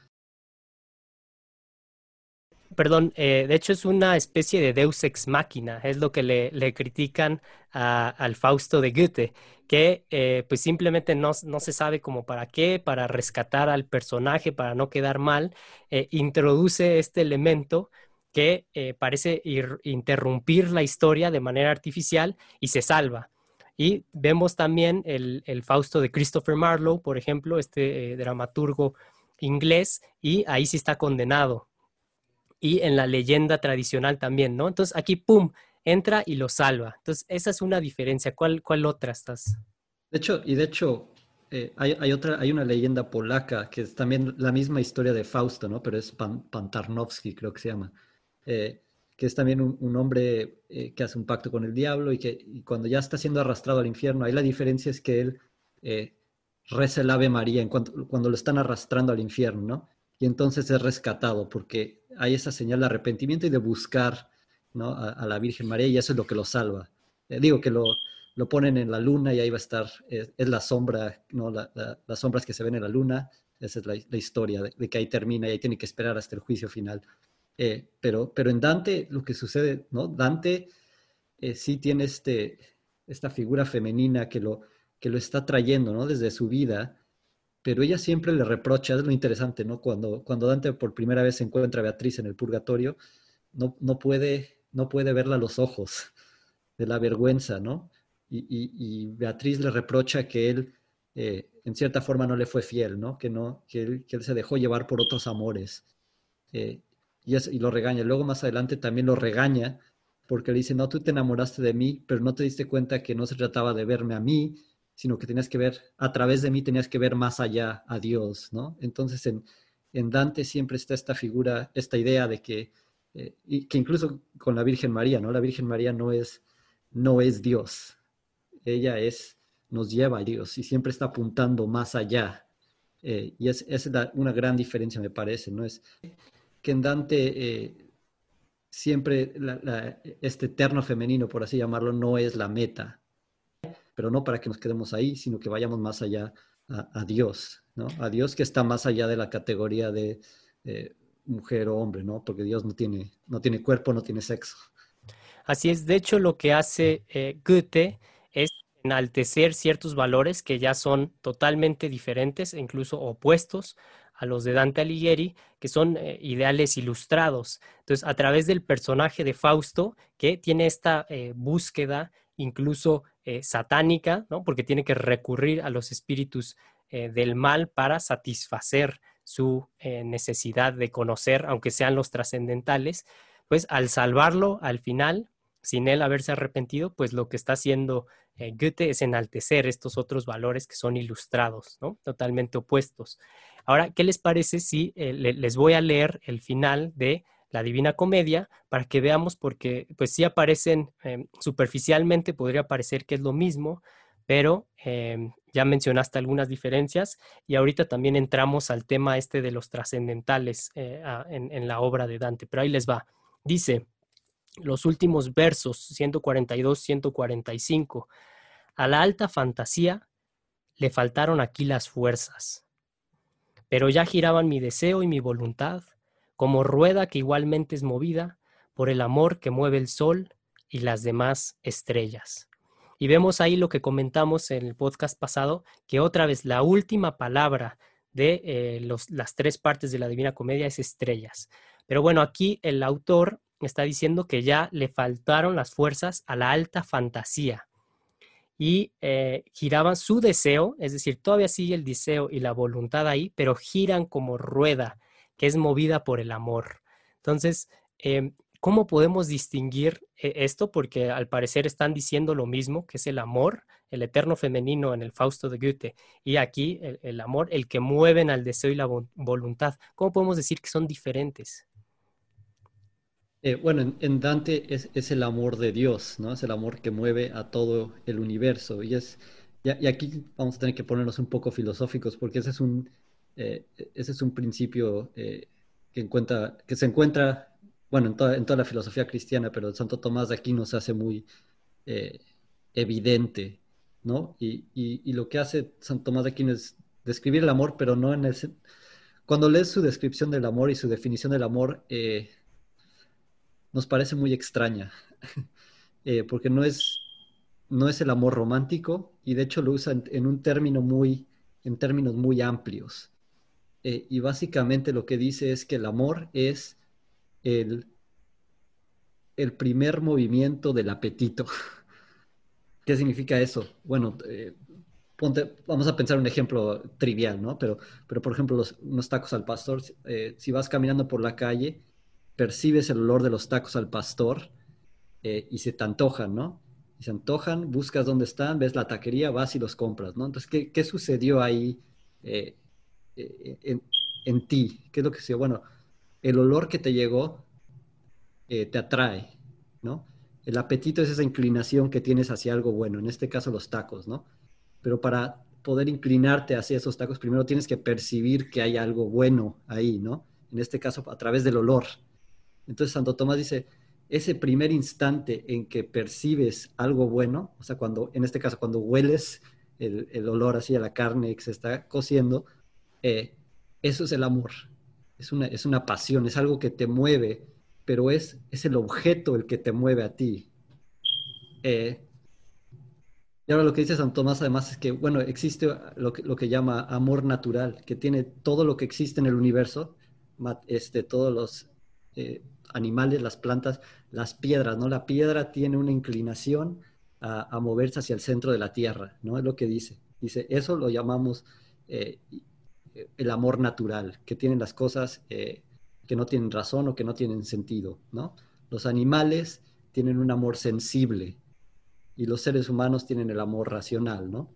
Perdón, eh, de hecho es una especie de deus ex machina, es lo que le, critican al Fausto de Goethe, que eh, pues simplemente no, se sabe como para qué, para rescatar al personaje, para no quedar mal, eh, introduce este elemento que parece interrumpir la historia de manera artificial y se salva. Y vemos también el, el Fausto de Christopher Marlowe, por ejemplo, este dramaturgo inglés, y ahí sí está condenado y en la leyenda tradicional también, ¿no? Entonces aquí, ¡pum!, entra y lo salva. Entonces esa es una diferencia. ¿Cuál, cuál otra estás? De hecho, y de hecho, eh, hay, otra, hay una leyenda polaca que es también la misma historia de Fausto, ¿no? Pero es Pantarnowski, creo que se llama. Eh, que es también un, hombre eh, que hace un pacto con el diablo y que cuando ya está siendo arrastrado al infierno, ahí la diferencia es que él reza el Ave María en cuando lo están arrastrando al infierno, ¿no? Y entonces es rescatado porque hay esa señal de arrepentimiento y de buscar a, la Virgen María y eso es lo que lo salva. Eh, digo que lo, lo, ponen en la luna y ahí va a estar, es, la sombra, ¿no? las sombras que se ven en la luna, esa es la, historia de, que ahí termina y ahí tiene que esperar hasta el juicio final. Eh, pero, pero en Dante lo que sucede, ¿no? Dante eh, sí tiene este, esta figura femenina que lo, que lo está trayendo, ¿no? Desde su vida, pero ella siempre le reprocha, es lo interesante, ¿no? Cuando, cuando Dante por primera vez se encuentra a Beatriz en el purgatorio, no, no, puede, no puede verla a los ojos de la vergüenza, ¿no? Y, Beatriz le reprocha que él, eh, en cierta forma, no le fue fiel, ¿no? Que, no que él se dejó llevar por otros amores. Eh, y, y, lo regaña. Luego más adelante también lo regaña porque le dice, no, tú te enamoraste de mí, pero no te diste cuenta que no se trataba de verme a mí, sino que tenías que ver, a través de mí tenías que ver más allá a Dios, ¿no? Entonces en, en Dante siempre está esta figura, esta idea de que, eh, y que incluso con la Virgen María, ¿no? La Virgen María no es, no es Dios, ella es, nos lleva a Dios y siempre está apuntando más allá. Eh, y es, es una gran diferencia, me parece, ¿no? Es que en Dante eh, siempre este eterno femenino, por así llamarlo, no es la meta, pero no para que nos quedemos ahí, sino que vayamos más allá a, Dios, ¿no? A Dios que está más allá de la categoría de eh, mujer o hombre, ¿no? Porque Dios no tiene, no tiene cuerpo, no tiene sexo. Así es, de hecho lo que hace eh, Goethe es enaltecer ciertos valores que ya son totalmente diferentes e incluso opuestos a los de Dante Alighieri, que son eh, ideales ilustrados. Entonces, a través del personaje de Fausto, que tiene esta búsqueda incluso eh, satánica, ¿no? porque tiene que recurrir a los espíritus del mal para satisfacer su necesidad de conocer, aunque sean los trascendentales, pues al salvarlo al final, sin él haberse arrepentido, pues lo que está haciendo Goethe es enaltecer estos otros valores que son ilustrados, ¿no? totalmente opuestos. Ahora, ¿qué les parece si eh, les voy a leer el final de la Divina Comedia para que veamos, porque pues sí aparecen em, superficialmente, podría parecer que es lo mismo, pero em, ya mencionaste algunas diferencias y ahorita también entramos al tema este de los trascendentales eh, en, en la obra de Dante, pero ahí les va. Dice, los últimos versos, 142-145, a la alta fantasía le faltaron aquí las fuerzas pero ya giraban mi deseo y mi voluntad, como rueda que igualmente es movida por el amor que mueve el sol y las demás estrellas. Y vemos ahí lo que comentamos en el podcast pasado, que otra vez la última palabra de eh, las tres partes de la Divina Comedia es estrellas. Pero bueno, aquí el autor está diciendo que ya le faltaron las fuerzas a la alta fantasía, y eh, giraban su deseo, es decir, todavía sigue el deseo y la voluntad ahí, pero giran como rueda que es movida por el amor. Entonces, em, ¿cómo podemos distinguir eh, esto? Porque al parecer están diciendo lo mismo, que es el amor, el eterno femenino en el Fausto de Goethe, y aquí el, amor, el que mueven al deseo y la voluntad. ¿Cómo podemos decir que son diferentes? Eh, bueno, en, Dante es, el amor de Dios, ¿no? Es el amor que mueve a todo el universo. Y, es, y, aquí vamos a tener que ponernos un poco filosóficos porque ese es un, eh, ese es un principio eh, que, encuentra, que se encuentra, bueno, en toda, en toda la filosofía cristiana, pero Santo Tomás de aquí nos hace muy evidente, ¿no? Y, y, lo que hace Santo Tomás de Aquino es describir el amor, pero no en el... Cuando lees su descripción del amor y su definición del amor, nos parece muy extraña, eh, porque no es, no es el amor romántico y de hecho lo usa en, un término muy, en términos muy amplios. Eh, y básicamente lo que dice es que el amor es el, el primer movimiento del apetito. ¿Qué significa eso? Bueno, eh, vamos a pensar un ejemplo trivial, ¿no? Pero, pero por ejemplo, los, unos tacos al pastor, si vas caminando por la calle percibes el olor de los tacos al pastor eh, y se te antojan, ¿no? Y se antojan, buscas dónde están, ves la taquería, vas y los compras, ¿no? Entonces, ¿qué, sucedió ahí eh, eh, en, ti? ¿Qué es lo que sucedió? Bueno, el olor que te llegó te atrae, ¿no? El apetito es esa inclinación que tienes hacia algo bueno, en este caso los tacos, ¿no? Pero para poder inclinarte hacia esos tacos, primero tienes que percibir que hay algo bueno ahí, ¿no? En este caso, a través del olor. Entonces, Santo Tomás dice, ese primer instante en que percibes algo bueno, o sea, cuando, en este caso, cuando hueles el, olor así a la carne que se está cociendo, eh, eso es el amor. Es una, es una pasión, es algo que te mueve, pero es, es el objeto el que te mueve a ti. Eh, y ahora lo que dice San Tomás además es que, bueno, existe lo que, lo que llama amor natural, que tiene todo lo que existe en el universo, este, todos los eh, animales, las plantas, las piedras, ¿no? La piedra tiene una inclinación a, moverse hacia el centro de la tierra, ¿no? Es lo que dice. Dice, eso lo llamamos el amor natural, que tienen las cosas eh, que no tienen razón o que no tienen sentido, ¿no? Los animales tienen un amor sensible, y los seres humanos tienen el amor racional, ¿no?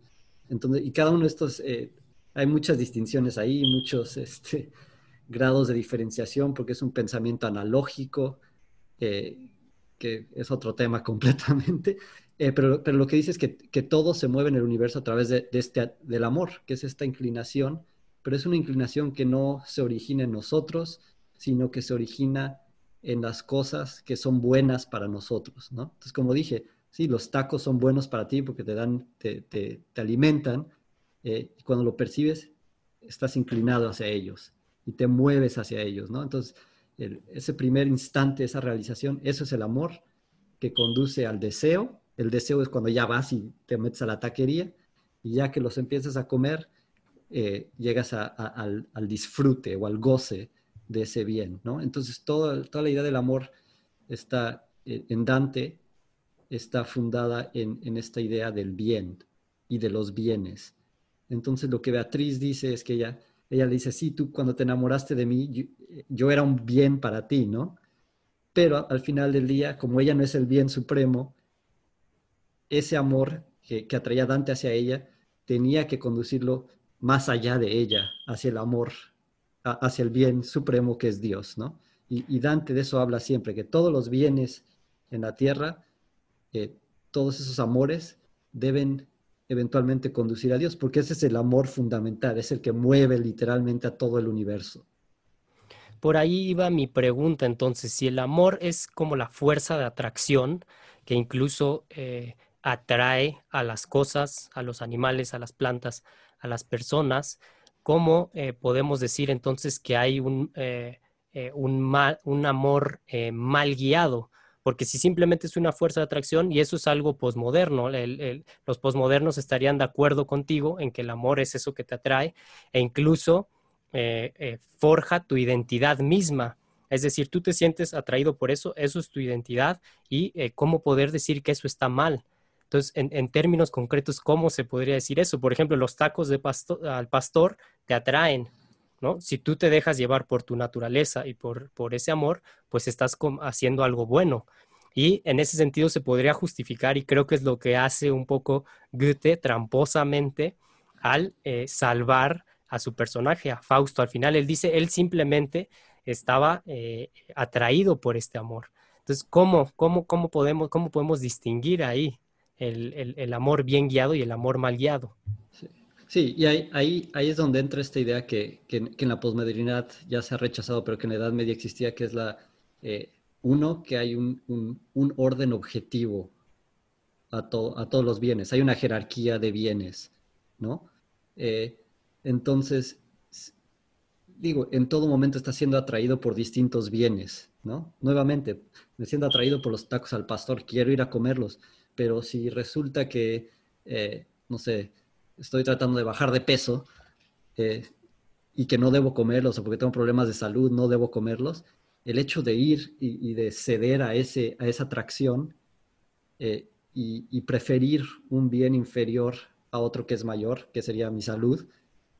Entonces, y cada uno de estos, eh, hay muchas distinciones ahí, muchos este, grados de diferenciación, porque es un pensamiento analógico, que es otro tema completamente, eh, pero, pero, lo que dice es que, que, todo se mueve en el universo a través de, este, del amor, que es esta inclinación, pero es una inclinación que no se origina en nosotros, sino que se origina en las cosas que son buenas para nosotros, ¿no? Entonces, como dije, sí, los tacos son buenos para ti porque te dan, te, te, alimentan, eh, y cuando lo percibes, estás inclinado hacia ellos y te mueves hacia ellos, ¿no? Entonces, ese primer instante, esa realización, eso es el amor que conduce al deseo. El deseo es cuando ya vas y te metes a la taquería y ya que los empiezas a comer, eh, llegas al, disfrute o al goce de ese bien, ¿no? Entonces, toda, toda la idea del amor está eh, en Dante está fundada en, esta idea del bien y de los bienes. Entonces lo que Beatriz dice es que ella, ella le dice, sí, tú cuando te enamoraste de mí, yo, era un bien para ti, ¿no? Pero al final del día, como ella no es el bien supremo, ese amor que, que atraía Dante hacia ella tenía que conducirlo más allá de ella, hacia el amor, hacia el bien supremo que es Dios, ¿no? Y, Dante de eso habla siempre, que todos los bienes en la tierra todos esos amores deben eventualmente conducir a Dios, porque ese es el amor fundamental, es el que mueve literalmente a todo el universo. Por ahí iba mi pregunta entonces, si el amor es como la fuerza de atracción que incluso eh, atrae a las cosas, a los animales, a las plantas, a las personas, ¿cómo eh, podemos decir entonces que hay un, eh, un, mal, un amor mal guiado? porque si simplemente es una fuerza de atracción y eso es algo posmoderno, los posmodernos estarían de acuerdo contigo en que el amor es eso que te atrae e incluso eh, eh, forja tu identidad misma. Es decir, tú te sientes atraído por eso, eso es tu identidad y eh, cómo poder decir que eso está mal. Entonces, en, términos concretos, ¿cómo se podría decir eso? Por ejemplo, los tacos de al pastor te atraen, si tú te dejas llevar por tu naturaleza y por, por ese amor, pues estás haciendo algo bueno. Y en ese sentido se podría justificar, y creo que es lo que hace un poco Goethe tramposamente al eh, salvar a su personaje, a Fausto. Al final él dice, él simplemente estaba eh, atraído por este amor. Entonces, ¿cómo, cómo, cómo, podemos, cómo podemos distinguir ahí el, amor bien guiado y el amor mal guiado? Sí, y ahí, ahí, ahí es donde entra esta idea que, que, en la posmodernidad ya se ha rechazado, pero que en la Edad Media existía, que es la, eh, uno, que hay un, un, orden objetivo a, a, todos los bienes, hay una jerarquía de bienes, ¿no? Eh, entonces, digo, en todo momento está siendo atraído por distintos bienes, ¿no? Nuevamente, me siento atraído por los tacos al pastor, quiero ir a comerlos, pero si resulta que, eh, no sé, estoy tratando de bajar de peso eh, y que no debo comerlos o porque tengo problemas de salud, no debo comerlos, el hecho de ir y, de ceder a, ese, a esa atracción eh, y, preferir un bien inferior a otro que es mayor, que sería mi salud,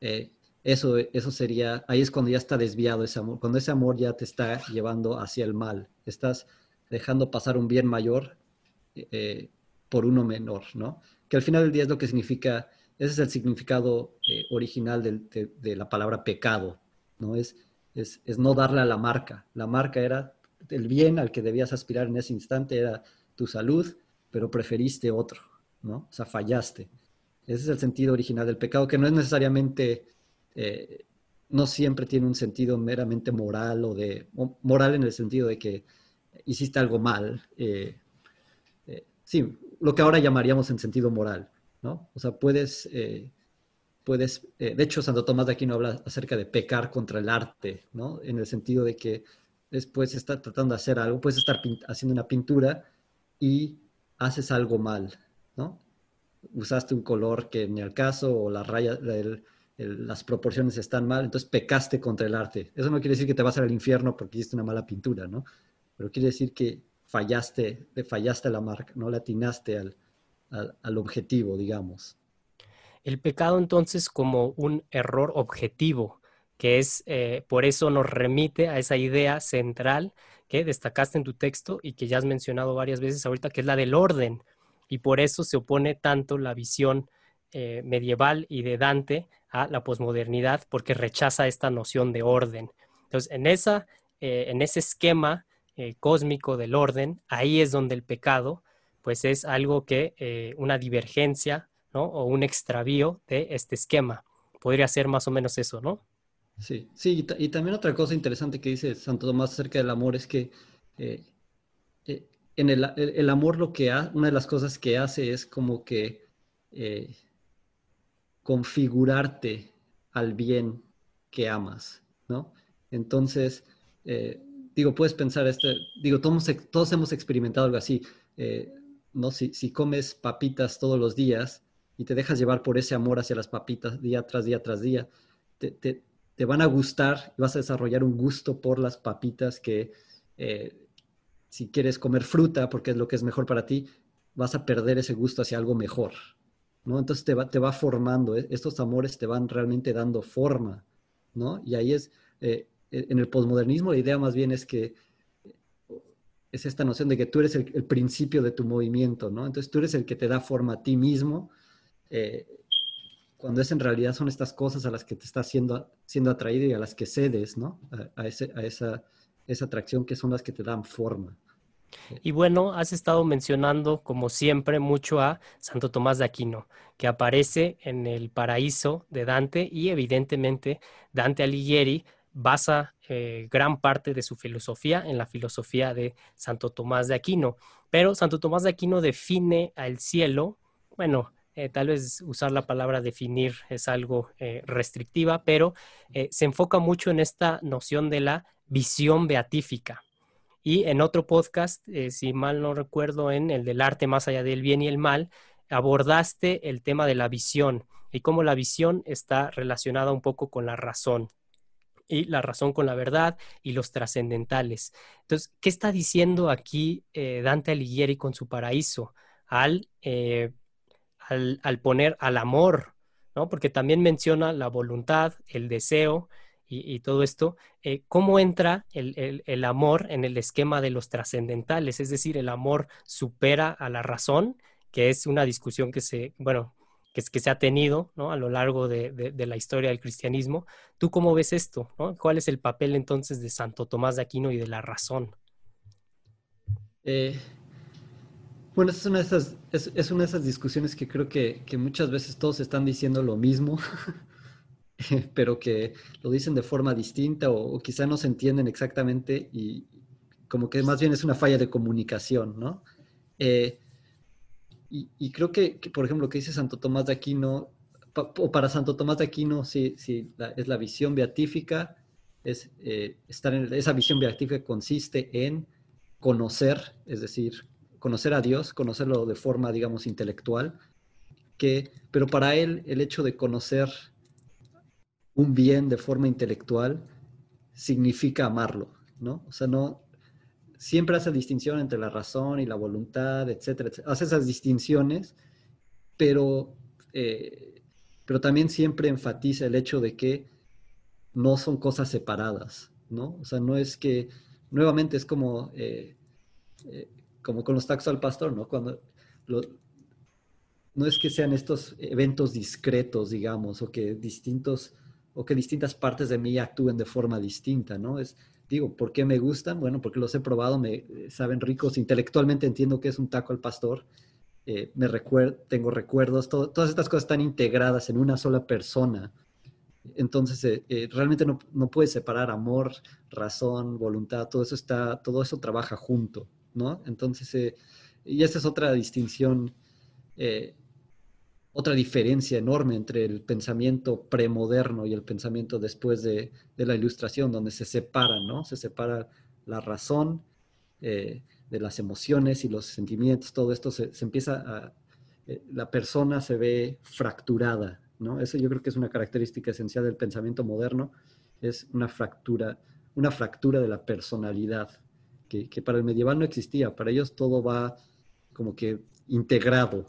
eh, eso, eso sería, ahí es cuando ya está desviado ese amor, cuando ese amor ya te está llevando hacia el mal, estás dejando pasar un bien mayor por uno menor, ¿no? Que al final del día es lo que significa ese es el significado eh, original de, la palabra pecado, ¿no? Es, es, no darle a la marca. La marca era el bien al que debías aspirar en ese instante, era tu salud, pero preferiste otro, ¿no? O sea, fallaste. Ese es el sentido original del pecado, que no es necesariamente, eh, no siempre tiene un sentido meramente moral o de, moral en el sentido de que hiciste algo mal. Eh, sí, lo que ahora llamaríamos en sentido moral, ¿no? O sea, puedes, puedes, de hecho, Santo Tomás de Aquino habla acerca de pecar contra el arte, ¿no? En el sentido de que después está tratando de hacer algo, puedes estar haciendo una pintura y haces algo mal, ¿no? Usaste un color que ni al caso o la raya, las proporciones están mal, entonces pecaste contra el arte. Eso no quiere decir que te vas al infierno porque hiciste una mala pintura, ¿no? Pero quiere decir que fallaste, le fallaste a la marca, no le atinaste al, al objetivo, digamos. El pecado entonces como un error objetivo, que es, eh, por eso nos remite a esa idea central que destacaste en tu texto y que ya has mencionado varias veces ahorita, que es la del orden. Y por eso se opone tanto la visión eh, medieval y de Dante a la posmodernidad, porque rechaza esta noción de orden. Entonces, en, esa, eh, en ese esquema cósmico del orden, ahí es donde el pecado, pues es algo que, una divergencia, ¿no? O un extravío de este esquema. Podría ser más o menos eso, ¿no? Sí, sí, y, también otra cosa interesante que dice Santo Tomás acerca del amor es que eh, eh, en el, amor lo que hace, una de las cosas que hace es como que eh, configurarte al bien que amas, ¿no? Entonces, digo, puedes pensar esto, digo, todos, todos hemos experimentado algo así, ¿no? Si, si comes papitas todos los días y te dejas llevar por ese amor hacia las papitas día tras día tras día, te te van a gustar vas a desarrollar un gusto por las papitas que eh, si quieres comer fruta porque es lo que es mejor para ti, vas a perder ese gusto hacia algo mejor, ¿no? Entonces te va, te va formando, ¿eh? estos amores te van realmente dando forma, ¿no? Y ahí es, eh, en el posmodernismo la idea más bien es que es esta noción de que tú eres el, principio de tu movimiento, ¿no? Entonces tú eres el que te da forma a ti mismo cuando es en realidad son estas cosas a las que te estás siendo, siendo atraído y a las que cedes, ¿no? A, ese, a esa, esa atracción que son las que te dan forma. Y bueno, has estado mencionando, como siempre, mucho a Santo Tomás de Aquino, que aparece en el paraíso de Dante y evidentemente Dante Alighieri basa eh, gran parte de su filosofía en la filosofía de Santo Tomás de Aquino. Pero Santo Tomás de Aquino define al cielo, bueno, eh, tal vez usar la palabra definir es algo eh, restrictiva, pero se enfoca mucho en esta noción de la visión beatífica. Y en otro podcast, si mal no recuerdo, en el del arte más allá del bien y el mal, abordaste el tema de la visión y cómo la visión está relacionada un poco con la razón y la razón con la verdad y los trascendentales. Entonces, ¿qué está diciendo aquí Dante Alighieri con su paraíso? Al al, poner al amor, ¿no? Porque también menciona la voluntad, el deseo y, todo esto. Eh, ¿Cómo entra el, amor en el esquema de los trascendentales? Es decir, el amor supera a la razón, que es una discusión que se, bueno, que, que se ha tenido a lo largo de, la historia del cristianismo. ¿Tú cómo ves esto? ¿Cuál es el papel entonces de Santo Tomás de Aquino y de la razón? Eh, bueno, es una de esas, es, una de esas discusiones que creo que, muchas veces todos están diciendo lo mismo, pero que lo dicen de forma distinta o, quizá no se entienden exactamente y como que más bien es una falla de comunicación, ¿no? Eh, y, creo que, por ejemplo, lo que dice Santo Tomás de Aquino, o para Santo Tomás de Aquino, sí, sí es la visión beatífica, es eh, estar en esa visión beatífica consiste en conocer, es decir, conocer a Dios, conocerlo de forma, digamos, intelectual, que, pero para él el hecho de conocer un bien de forma intelectual significa amarlo, ¿no? O sea, no, siempre hace distinción entre la razón y la voluntad, etcétera, hace esas distinciones, pero, eh, pero también siempre enfatiza el hecho de que no son cosas separadas, ¿no? O sea, no es que, nuevamente es como, eh, eh, como con los tacos al pastor, ¿no? Cuando no es que sean estos eventos discretos, digamos, o que distintos o que distintas partes de mí actúen de forma distinta, ¿no? Es, digo, ¿por qué me gustan? Bueno, porque los he probado, me saben ricos, intelectualmente entiendo que es un taco al pastor, eh, me tengo recuerdos, todas estas cosas están integradas en una sola persona. Entonces, eh, eh, realmente no, no puedes separar amor, razón, voluntad, todo eso está, todo eso trabaja junto, ¿no? Entonces, y esa es otra distinción, otra diferencia enorme entre el pensamiento premoderno y el pensamiento después de, de la ilustración, donde se separan, ¿no? Se separa la razón, de las emociones y los sentimientos, todo esto se, empieza a, eh, la persona se ve fracturada, ¿no? Eso yo creo que es una característica esencial del pensamiento moderno, es una fractura, una fractura de la personalidad, que, para el medieval no existía, para ellos todo va como que integrado.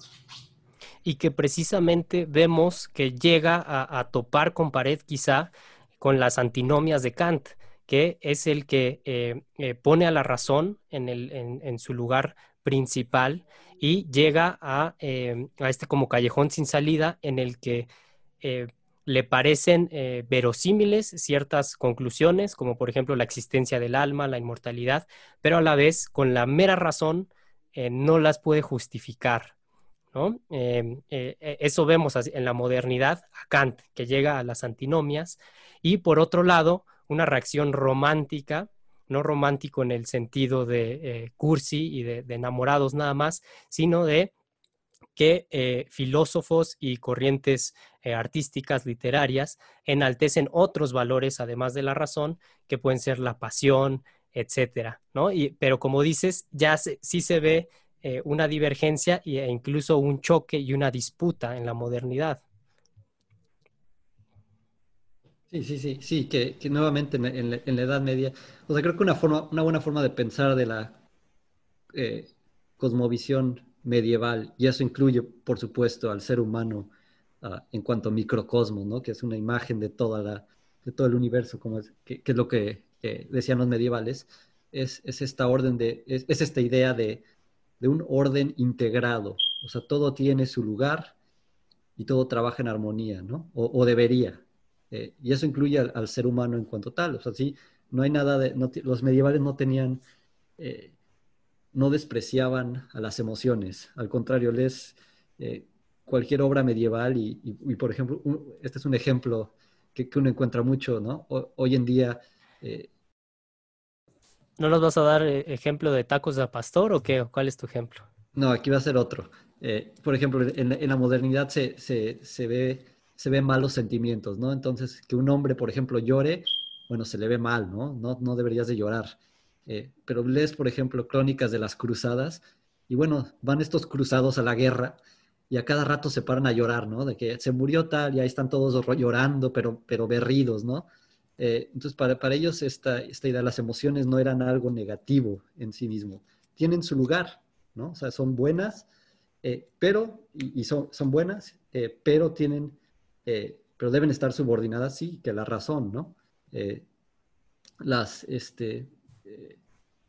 Y que precisamente vemos que llega a, topar con pared quizá con las antinomias de Kant, que es el que eh, eh, pone a la razón en, su lugar principal y llega a, eh, a, este como callejón sin salida en el que le parecen verosímiles ciertas conclusiones, como por ejemplo la existencia del alma, la inmortalidad, pero a la vez con la mera razón no las puede justificar. ¿No? eso vemos en la modernidad a Kant, que llega a las antinomias, y por otro lado, una reacción romántica, no romántico en el sentido de eh, cursi y de, enamorados nada más, sino de que eh, filósofos y corrientes eh, artísticas, literarias, enaltecen otros valores además de la razón, que pueden ser la pasión, etcétera, ¿no? Y, pero como dices, ya sí se ve una divergencia e incluso un choque y una disputa en la modernidad. Sí, sí, sí, sí, que, nuevamente en la, Edad Media, o sea, creo que una, forma, una buena forma de pensar de la eh, cosmovisión medieval, y eso incluye, por supuesto, al ser humano ah, en cuanto a microcosmos, ¿no? Que es una imagen de, toda la, de todo el universo, como es, que, es lo que decían los medievales, es, esta orden de, es, esta idea de, un orden integrado, o sea, todo tiene su lugar y todo trabaja en armonía, ¿no? o debería, eh, y eso incluye al, ser humano en cuanto tal. O sea, sí, no hay nada de... los medievales no tenían... Eh, no despreciaban a las emociones. Al contrario, les... Eh, cualquier obra medieval y, por ejemplo, este es un ejemplo que, uno encuentra mucho, ¿no? hoy en día... ¿No nos vas a dar ejemplo de tacos de pastor o qué? ¿Cuál es tu ejemplo? No, aquí va a ser otro. por ejemplo, en, la modernidad se, se, se ve se ven malos sentimientos, ¿no? Entonces, que un hombre, por ejemplo, llore, bueno, se le ve mal, ¿no? No, no deberías de llorar. Eh, pero lees, por ejemplo, crónicas de las cruzadas y bueno, van estos cruzados a la guerra y a cada rato se paran a llorar, ¿no? De que se murió tal y ahí están todos llorando, pero, pero berridos, ¿no? Eh, entonces, para, para ellos esta, esta idea, las emociones no eran algo negativo en sí mismo. Tienen su lugar, ¿no? O sea, son buenas, eh, pero, y, son, son buenas, pero tienen eh, pero deben estar subordinadas, sí, que la razón, ¿no? Eh, las, este, eh,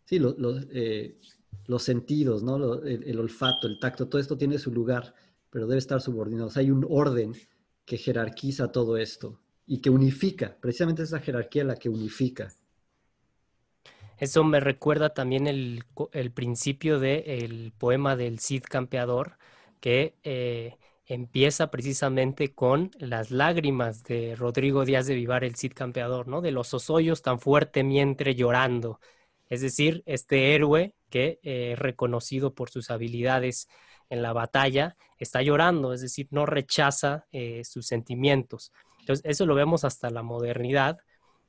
sí, los sentidos, ¿no? El, olfato, el tacto, todo esto tiene su lugar, pero debe estar subordinado. hay un orden que jerarquiza todo esto y que unifica, precisamente esa jerarquía la que unifica. Eso me recuerda también el, principio del poema del Cid Campeador, que empieza precisamente con las lágrimas de Rodrigo Díaz de Vivar, el Cid campeador, ¿no? De los osoyos tan fuerte mientras llorando. Es decir, este héroe que, eh, reconocido por sus habilidades en la batalla, está llorando, es decir, no rechaza eh, sus sentimientos. Entonces, eso lo vemos hasta la modernidad,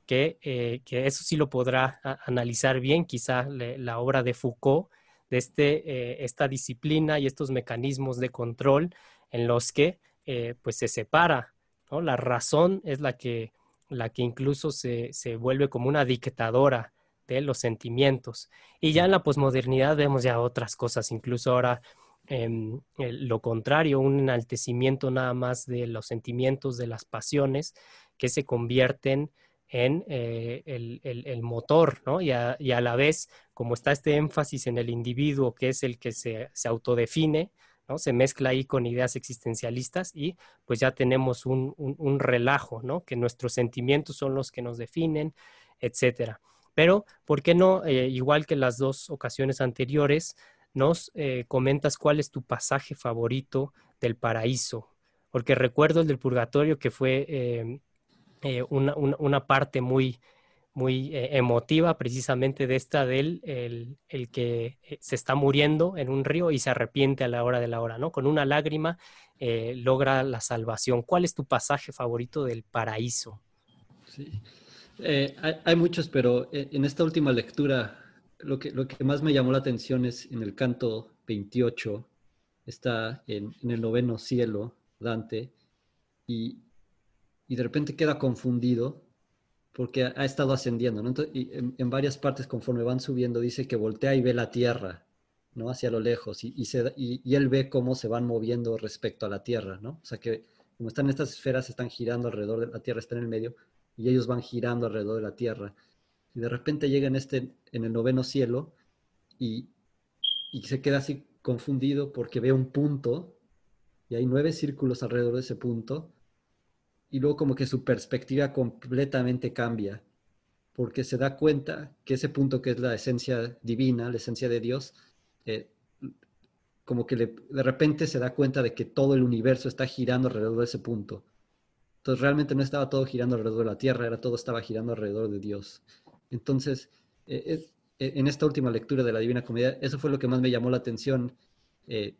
que, eh, eso sí lo podrá analizar bien, quizá la obra de Foucault, de este, esta disciplina y estos mecanismos de control en los que eh, pues se separa, ¿no? La razón es la que, la que incluso se, vuelve como una dictadora de los sentimientos. Y ya en la posmodernidad vemos ya otras cosas, incluso ahora em, lo contrario, un enaltecimiento nada más de los sentimientos, de las pasiones, que se convierten en eh, el, motor, ¿no? Y a, la vez, como está este énfasis en el individuo, que es el que se, se autodefine, se mezcla ahí con ideas existencialistas y pues ya tenemos un, relajo, ¿no? Que nuestros sentimientos son los que nos definen, etcétera. Pero, ¿por qué no, eh, igual que las dos ocasiones anteriores, nos eh, comentas cuál es tu pasaje favorito del paraíso, porque recuerdo el del purgatorio que fue em, eh, una, parte muy, muy eh, emotiva precisamente de esta del el, el, que se está muriendo en un río y se arrepiente a la hora de la hora, ¿no? Con una lágrima logra la salvación. ¿Cuál es tu pasaje favorito del paraíso? Sí, hay, muchos, pero en esta última lectura lo que, lo que más me llamó la atención es en el canto 28, está en, el noveno cielo, Dante, y, de repente queda confundido porque ha, estado ascendiendo, ¿no? y en, varias partes conforme van subiendo dice que voltea y ve la tierra, ¿no? Hacia lo lejos, y, y, él ve cómo se van moviendo respecto a la tierra, ¿no? O sea que como están estas esferas, están girando alrededor de la tierra, está en el medio, y ellos van girando alrededor de la tierra y de repente llega en, este, en el noveno cielo y, se queda así confundido porque ve un punto y hay nueve círculos alrededor de ese punto y luego como que su perspectiva completamente cambia porque se da cuenta que ese punto que es la esencia divina, la esencia de Dios, eh, como que de repente se da cuenta de que todo el universo está girando alrededor de ese punto. Entonces realmente no estaba todo girando alrededor de la Tierra, era todo estaba girando alrededor de Dios. Entonces, eh, eh, en esta última lectura de la Divina Comedia, eso fue lo que más me llamó la atención. Eh,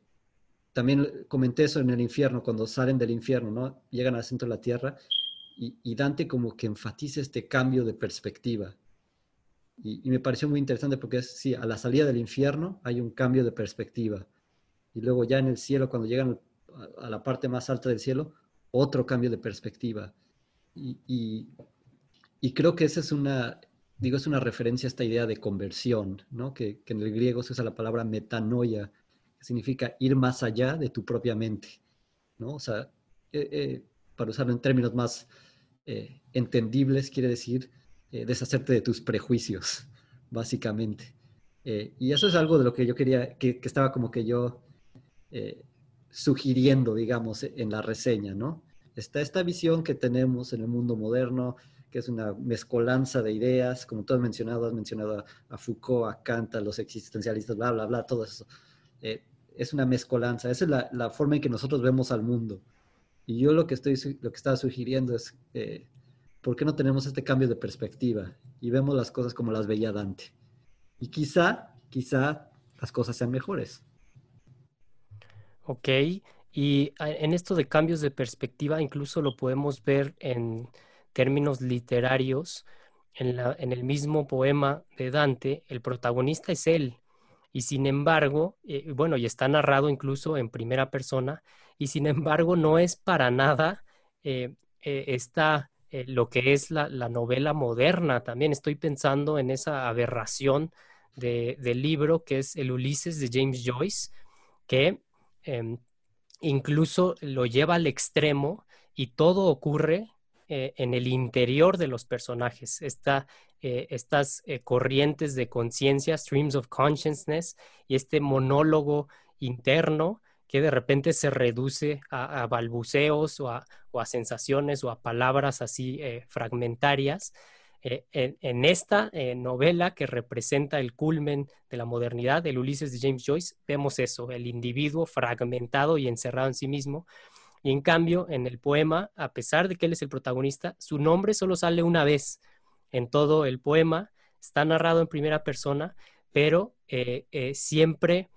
también comenté eso en el infierno, cuando salen del infierno, ¿no? Llegan al centro de la tierra y, Dante como que enfatiza este cambio de perspectiva. Y, me pareció muy interesante porque es, sí, a la salida del infierno hay un cambio de perspectiva. Y luego ya en el cielo, cuando llegan a, la parte más alta del cielo, otro cambio de perspectiva. Y, y creo que esa es una, digo, es una referencia a esta idea de conversión, ¿no? Que, en el griego se usa la palabra metanoia, que significa ir más allá de tu propia mente, ¿no? O sea, eh, eh, para usarlo en términos más eh, entendibles, quiere decir deshacerte de tus prejuicios, básicamente. y eso es algo de lo que yo quería, que, que estaba como que yo sugiriendo, digamos, en la reseña, ¿no? Está esta visión que tenemos en el mundo moderno, que es una mezcolanza de ideas, como tú has mencionado, has mencionado a, Foucault, a Kant, a los existencialistas, bla, bla, bla, todo eso. Eh, es una mezcolanza, esa es la, la, forma en que nosotros vemos al mundo. Y yo lo que, estoy, lo que estaba sugiriendo es, eh, ¿por qué no tenemos este cambio de perspectiva y vemos las cosas como las veía Dante? Y quizá, quizá las cosas sean mejores. Ok, y en esto de cambios de perspectiva incluso lo podemos ver en términos literarios, en, el mismo poema de Dante, el protagonista es él. Y sin embargo, eh, bueno, y está narrado incluso en primera persona, y sin embargo no es para nada eh, eh, está lo que es la, novela moderna. También estoy pensando en esa aberración del libro que es el Ulises de James Joyce, que em, incluso lo lleva al extremo y todo ocurre eh, en el interior de los personajes. Eh, estas eh, corrientes de conciencia, streams of consciousness, y este monólogo interno que de repente se reduce a, balbuceos o a, sensaciones o a palabras así fragmentarias. en, esta novela que representa el culmen de la modernidad, el Ulises de James Joyce, vemos eso, el individuo fragmentado y encerrado en sí mismo, y en cambio, en el poema, a pesar de que él es el protagonista, su nombre solo sale una vez en todo el poema, está narrado en primera persona, pero eh, eh, siempre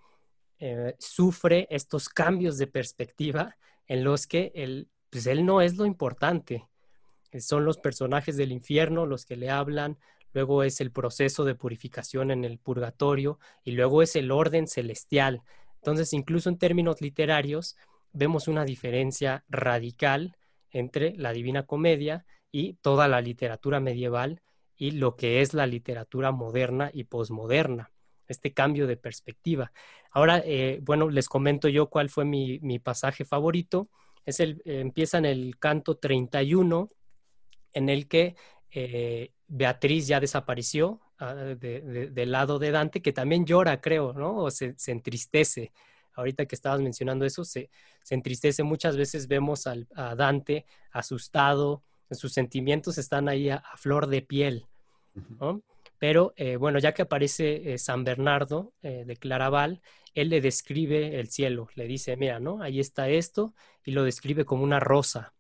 eh, sufre estos cambios de perspectiva en los que él, pues él no es lo importante. Son los personajes del infierno los que le hablan, luego es el proceso de purificación en el purgatorio y luego es el orden celestial. Entonces, incluso en términos literarios, vemos una diferencia radical entre la Divina Comedia y toda la literatura medieval y lo que es la literatura moderna y posmoderna, este cambio de perspectiva. Ahora, eh, bueno, les comento yo cuál fue mi, pasaje favorito. Es el, empieza en el canto 31, en el que eh, Beatriz ya desapareció ah, del lado de Dante, que también llora, creo, ¿no? O se entristece ahorita que estabas mencionando eso, se, entristece. Muchas veces vemos a Dante asustado, sus sentimientos están ahí a, flor de piel. Pero eh, bueno, ya que aparece eh, San Bernardo eh, de Claraval él le describe el cielo, le dice, mira, ¿no? Ahí está esto, y lo describe como una rosa.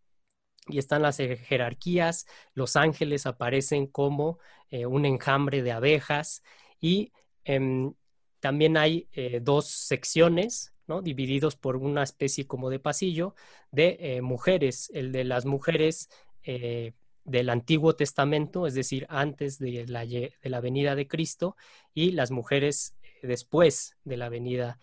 Y están las jerarquías, los ángeles aparecen como un enjambre de abejas, y em, también hay eh, dos secciones, ¿no? Divididos por una especie como de pasillo de eh, mujeres. El de las mujeres del Antiguo Testamento, es decir, antes de la, de la venida de Cristo, y las mujeres después de la venida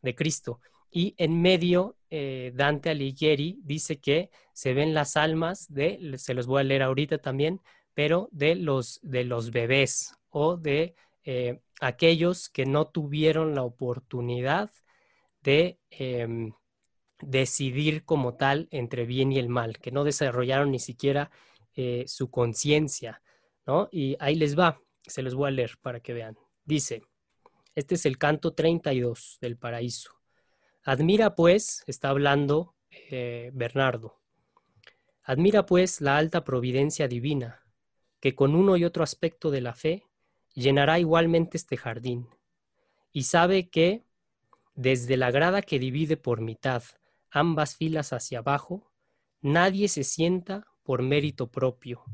de Cristo. Y en medio, eh, Dante Alighieri dice que se ven las almas de, se los voy a leer ahorita también, pero de los, de los bebés o de eh, aquellos que no tuvieron la oportunidad de em, decidir como tal entre bien y el mal, que no desarrollaron ni siquiera eh, su conciencia, ¿no? Y ahí les va, se los voy a leer para que vean. Dice, este es el canto 32 del paraíso. Admira pues, está hablando eh, Bernardo, admira pues la alta providencia divina, que con uno y otro aspecto de la fe llenará igualmente este jardín, y sabe que, desde la grada que divide por mitad ambas filas hacia abajo, nadie se sienta por mérito propio,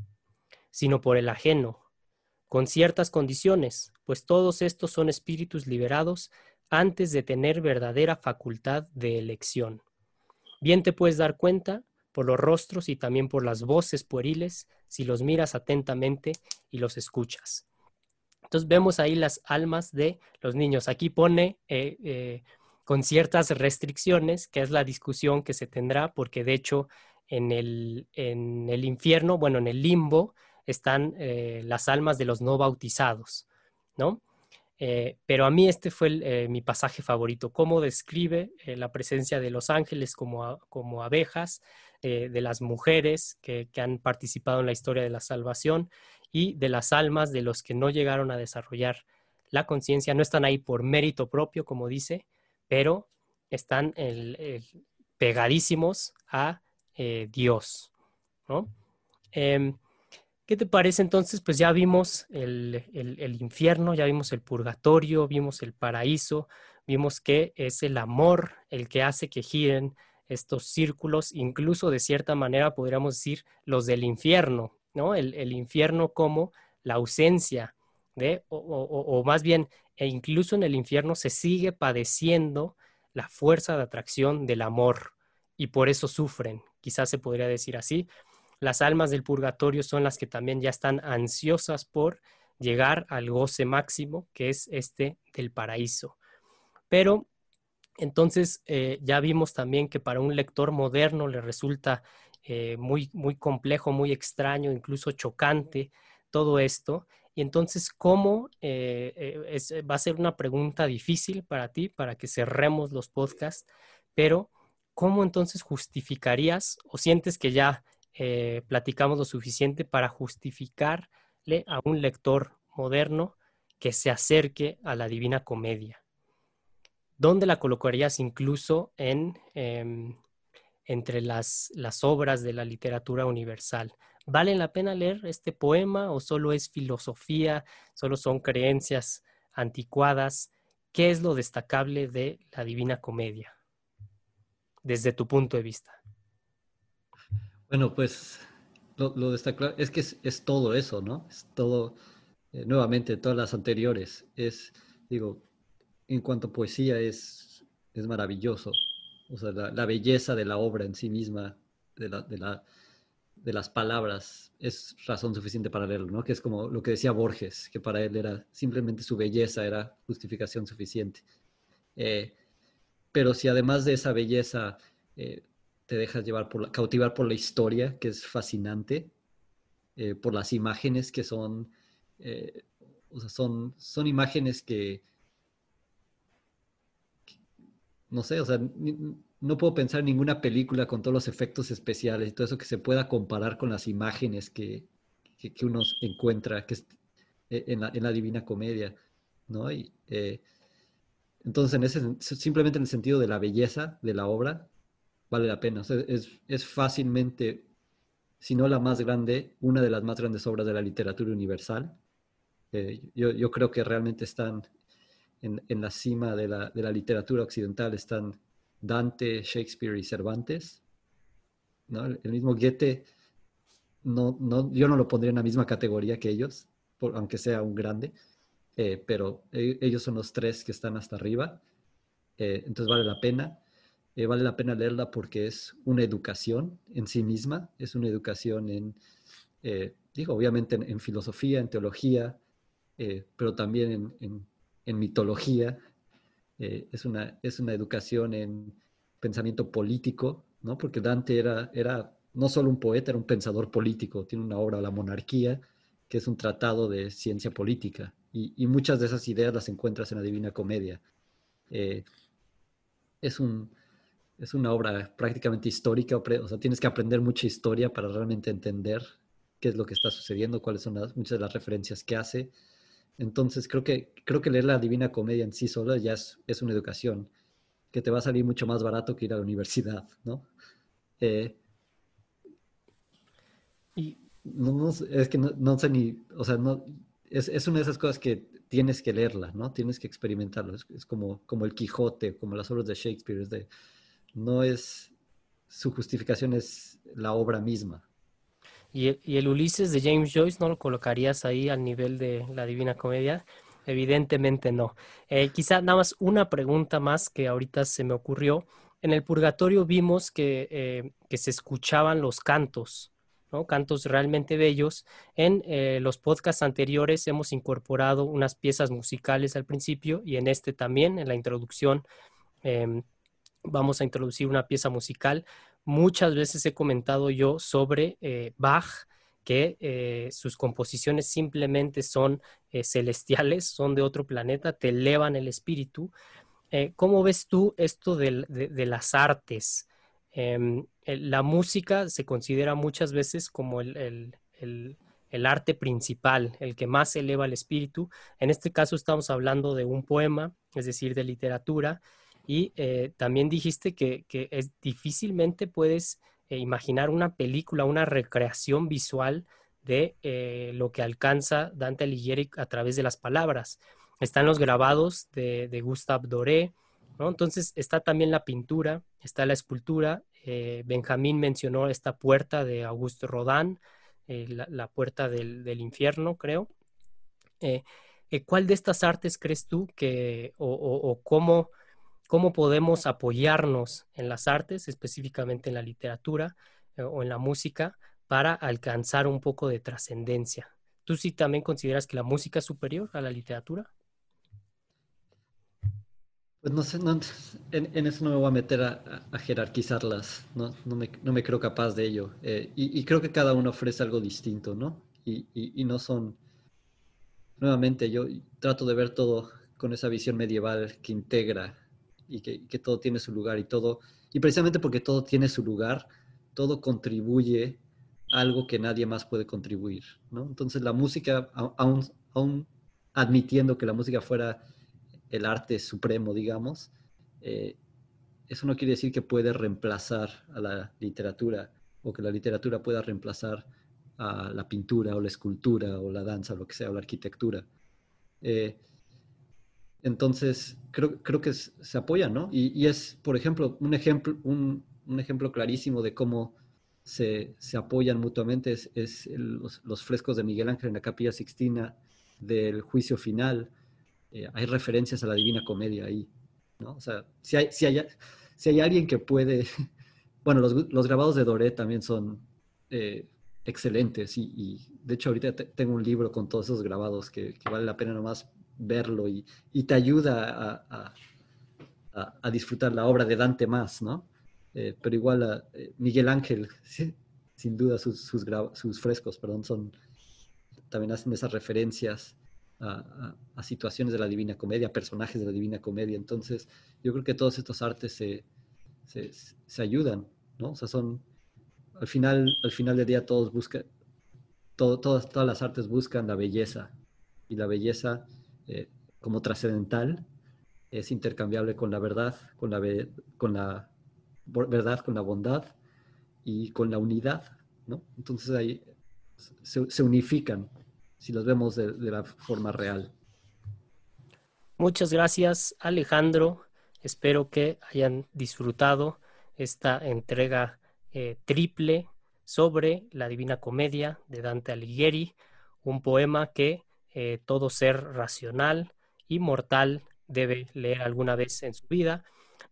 sino por el ajeno, con ciertas condiciones, pues todos estos son espíritus liberados antes de tener verdadera facultad de elección. Bien te puedes dar cuenta por los rostros y también por las voces pueriles si los miras atentamente y los escuchas. Entonces vemos ahí las almas de los niños. Aquí pone eh, eh, con ciertas restricciones, que es la discusión que se tendrá, porque de hecho en el, en el infierno, bueno, en el limbo, están eh, las almas de los no bautizados, ¿no? Pero a mí este fue mi pasaje favorito, cómo describe la presencia de los ángeles como, como abejas, de las mujeres que, que, han participado en la historia de la salvación y de las almas de los que no llegaron a desarrollar la conciencia, no están ahí por mérito propio, como dice, pero están pegadísimos a Dios, ¿no? Em, ¿Qué te parece entonces? Pues ya vimos el, infierno, ya vimos el purgatorio, vimos el paraíso, vimos que es el amor el que hace que giren estos círculos, incluso de cierta manera podríamos decir los del infierno, El, infierno como la ausencia de, o, o, más bien, e incluso en el infierno se sigue padeciendo la fuerza de atracción del amor y por eso sufren, quizás se podría decir así, las almas del purgatorio son las que también ya están ansiosas por llegar al goce máximo, que es este del paraíso. Pero entonces eh, ya vimos también que para un lector moderno le resulta eh, muy, muy complejo, muy extraño, incluso chocante todo esto. Y entonces, ¿cómo eh, va a ser una pregunta difícil para ti, para que cerremos los podcasts, pero ¿cómo entonces justificarías o sientes que ya eh, platicamos lo suficiente para justificarle a un lector moderno que se acerque a la Divina Comedia. ¿Dónde la colocarías incluso en, em, entre las, las obras de la literatura universal? ¿Vale la pena leer este poema o solo es filosofía, solo son creencias anticuadas? ¿Qué es lo destacable de la Divina Comedia desde tu punto de vista? Bueno, pues lo, lo destacar es que es, todo eso, ¿no? Es todo, eh, nuevamente, todas las anteriores. Es, digo, en cuanto a poesía es, es maravilloso. O sea, la, belleza de la obra en sí misma, de, la, de, la, de las palabras, es razón suficiente para leerlo, ¿no? Que es como lo que decía Borges, que para él era simplemente su belleza era justificación suficiente. Eh, pero si además de esa belleza eh, te dejas llevar por cautivar por la historia, que es fascinante, eh, por las imágenes que son, o sea, son, son imágenes que, no sé, o sea, no puedo pensar en ninguna película con todos los efectos especiales y todo eso que se pueda comparar con las imágenes que, que, uno encuentra que eh, en, la, en, la, Divina Comedia, ¿no? Y, entonces, en ese, simplemente en el sentido de la belleza de la obra, vale la pena. es, fácilmente, si no la más grande, una de las más grandes obras de la literatura universal. Eh, yo, creo que realmente están en, la cima de la, literatura occidental están Dante, Shakespeare y Cervantes. ¿no? El, mismo Goethe, no, no, yo no lo pondría en la misma categoría que ellos, aunque sea un grande, eh, pero e, ellos son los tres que están hasta arriba. Eh, entonces vale la pena. Eh, vale la pena leerla porque es una educación en sí misma, es una educación en, digo, obviamente en, filosofía, en teología, pero también en, en mitología. es, una, es una educación en pensamiento político, ¿no? Porque Dante era, era no solo un poeta, era un pensador político. Tiene una obra, La monarquía, que es un tratado de ciencia política. Y, muchas de esas ideas las encuentras en la Divina Comedia. Eh, es, un, es una obra prácticamente histórica, o sea, tienes que aprender mucha historia para realmente entender qué es lo que está sucediendo, cuáles son las, muchas de las referencias que hace. Entonces, creo que, creo que leer la Divina Comedia en sí sola ya es, es una educación que te va a salir mucho más barato que ir a la universidad, ¿no? Eh, y no, es que no, sé ni, o sea, no, es, es, una de esas cosas que tienes que leerla, ¿no? Tienes que experimentarlo. Es, como, como el Quijote, como las obras de Shakespeare. Es de, no es, su justificación es la obra misma. ¿Y el, ¿Y el Ulises de James Joyce no lo colocarías ahí al nivel de la Divina Comedia? Evidentemente no. Eh, quizá nada más una pregunta más que ahorita se me ocurrió. En el purgatorio vimos que, eh, que se escuchaban los cantos, cantos realmente bellos. En eh, los podcasts anteriores hemos incorporado unas piezas musicales al principio y en este también, en la introducción, em, vamos a introducir una pieza musical. Muchas veces he comentado yo sobre Bach que eh, sus composiciones simplemente son eh, celestiales, son de otro planeta, te elevan el espíritu. Eh, ¿Cómo ves tú esto de, las artes? Em, la música se considera muchas veces como el, arte principal, el que más eleva el espíritu. En este caso estamos hablando de un poema, es decir, de literatura, y también dijiste que, que es, difícilmente puedes eh, imaginar una película, una recreación visual de eh, lo que alcanza Dante Alighieri a través de las palabras. Están los grabados de, de Gustave Doré, ¿no? Entonces está también la pintura, está la escultura. Eh, Benjamín mencionó esta puerta de Auguste Rodin, la, puerta del, infierno, creo. ¿Cuál de estas artes crees tú que, o cómo cómo podemos apoyarnos en las artes, específicamente en la literatura eh, o en la música, para alcanzar un poco de trascendencia. ¿Tú sí también consideras que la música es superior a la literatura? Pues no sé, en, eso no me voy a meter a, jerarquizarlas, no, me, creo capaz de ello. Eh, y, creo que cada uno ofrece algo distinto, ¿no? Y, no son, nuevamente, yo trato de ver todo con esa visión medieval que integra y que, todo tiene su lugar y todo, y precisamente porque todo tiene su lugar, todo contribuye algo que nadie más puede contribuir, ¿no? Entonces la música, aún, aún admitiendo que la música fuera el arte supremo, digamos, eh, eso no quiere decir que puede reemplazar a la literatura o que la literatura pueda reemplazar a la pintura o la escultura o la danza lo que sea, o la arquitectura. Eh, entonces, creo, creo que se apoyan, ¿no? Y, es, por ejemplo, un ejemplo, un, ejemplo clarísimo de cómo se, apoyan mutuamente es, los, frescos de Miguel Ángel en la Capilla Sixtina del juicio final. Eh, hay referencias a la Divina Comedia ahí, ¿no? O sea, si hay, si hay, si hay alguien que puede... Bueno, los, grabados de Doré también son eh, excelentes y, de hecho ahorita tengo un libro con todos esos grabados que, que vale la pena nomás verlo y, te ayuda a, disfrutar la obra de Dante más, ¿no? Eh, pero igual eh, Miguel Ángel, sin duda sus, sus, frescos, perdón, son, también hacen esas referencias a, situaciones de la Divina Comedia, personajes de la Divina Comedia. Entonces, yo creo que todos estos artes se, se, ayudan, ¿no? O sea, son, al final, al final del día todos buscan, todo, todas, todas las artes buscan la belleza y la belleza eh, como trascendental, es intercambiable con la verdad, con la, verdad, con la bondad y con la unidad, ¿no? Entonces ahí se, unifican si los vemos de, la forma real. Muchas gracias, Alejandro. Espero que hayan disfrutado esta entrega eh, triple sobre la Divina Comedia de Dante Alighieri, un poema que eh, todo ser racional y mortal debe leer alguna vez en su vida.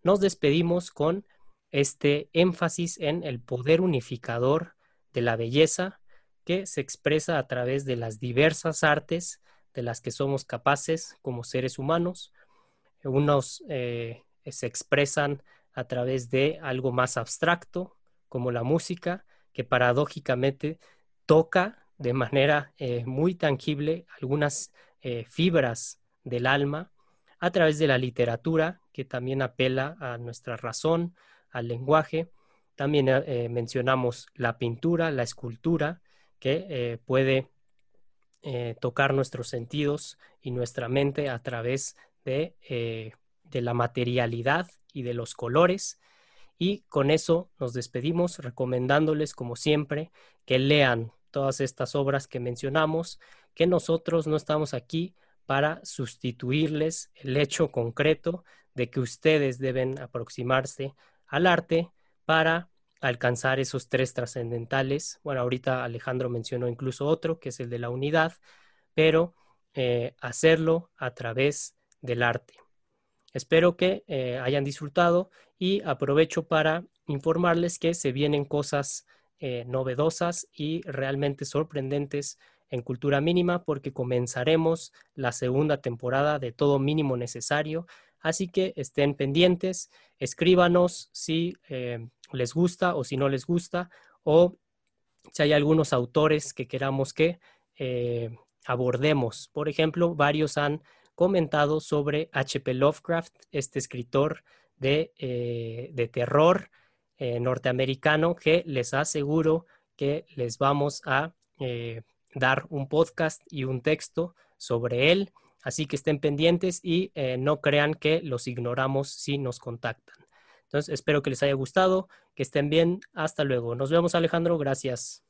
Nos despedimos con este énfasis en el poder unificador de la belleza que se expresa a través de las diversas artes de las que somos capaces como seres humanos. Unos eh, se expresan a través de algo más abstracto, como la música, que paradójicamente toca de manera eh, muy tangible algunas eh, fibras del alma, a través de la literatura, que también apela a nuestra razón, al lenguaje. También mencionamos la pintura, la escultura, que eh, puede eh, tocar nuestros sentidos y nuestra mente a través de, eh, de la materialidad y de los colores. Y con eso nos despedimos recomendándoles, como siempre, que lean todas estas obras que mencionamos, que nosotros no estamos aquí para sustituirles el hecho concreto de que ustedes deben aproximarse al arte para alcanzar esos tres trascendentales. Bueno, ahorita Alejandro mencionó incluso otro, que es el de la unidad, pero eh, hacerlo a través del arte. Espero que eh, hayan disfrutado y aprovecho para informarles que se vienen cosas eh, novedosas y realmente sorprendentes en Cultura Mínima porque comenzaremos la segunda temporada de Todo Mínimo Necesario. Así que estén pendientes, escríbanos si les gusta o si no les gusta, o si hay algunos autores que queramos que eh, abordemos. Por ejemplo, varios han comentado sobre H.P. Lovecraft, este escritor de, eh, terror eh, norteamericano, que les aseguro que les vamos a dar un podcast y un texto sobre él. Así que estén pendientes y no crean que los ignoramos si nos contactan. Entonces, espero que les haya gustado, que estén bien. Hasta luego. Nos vemos, Alejandro. Gracias.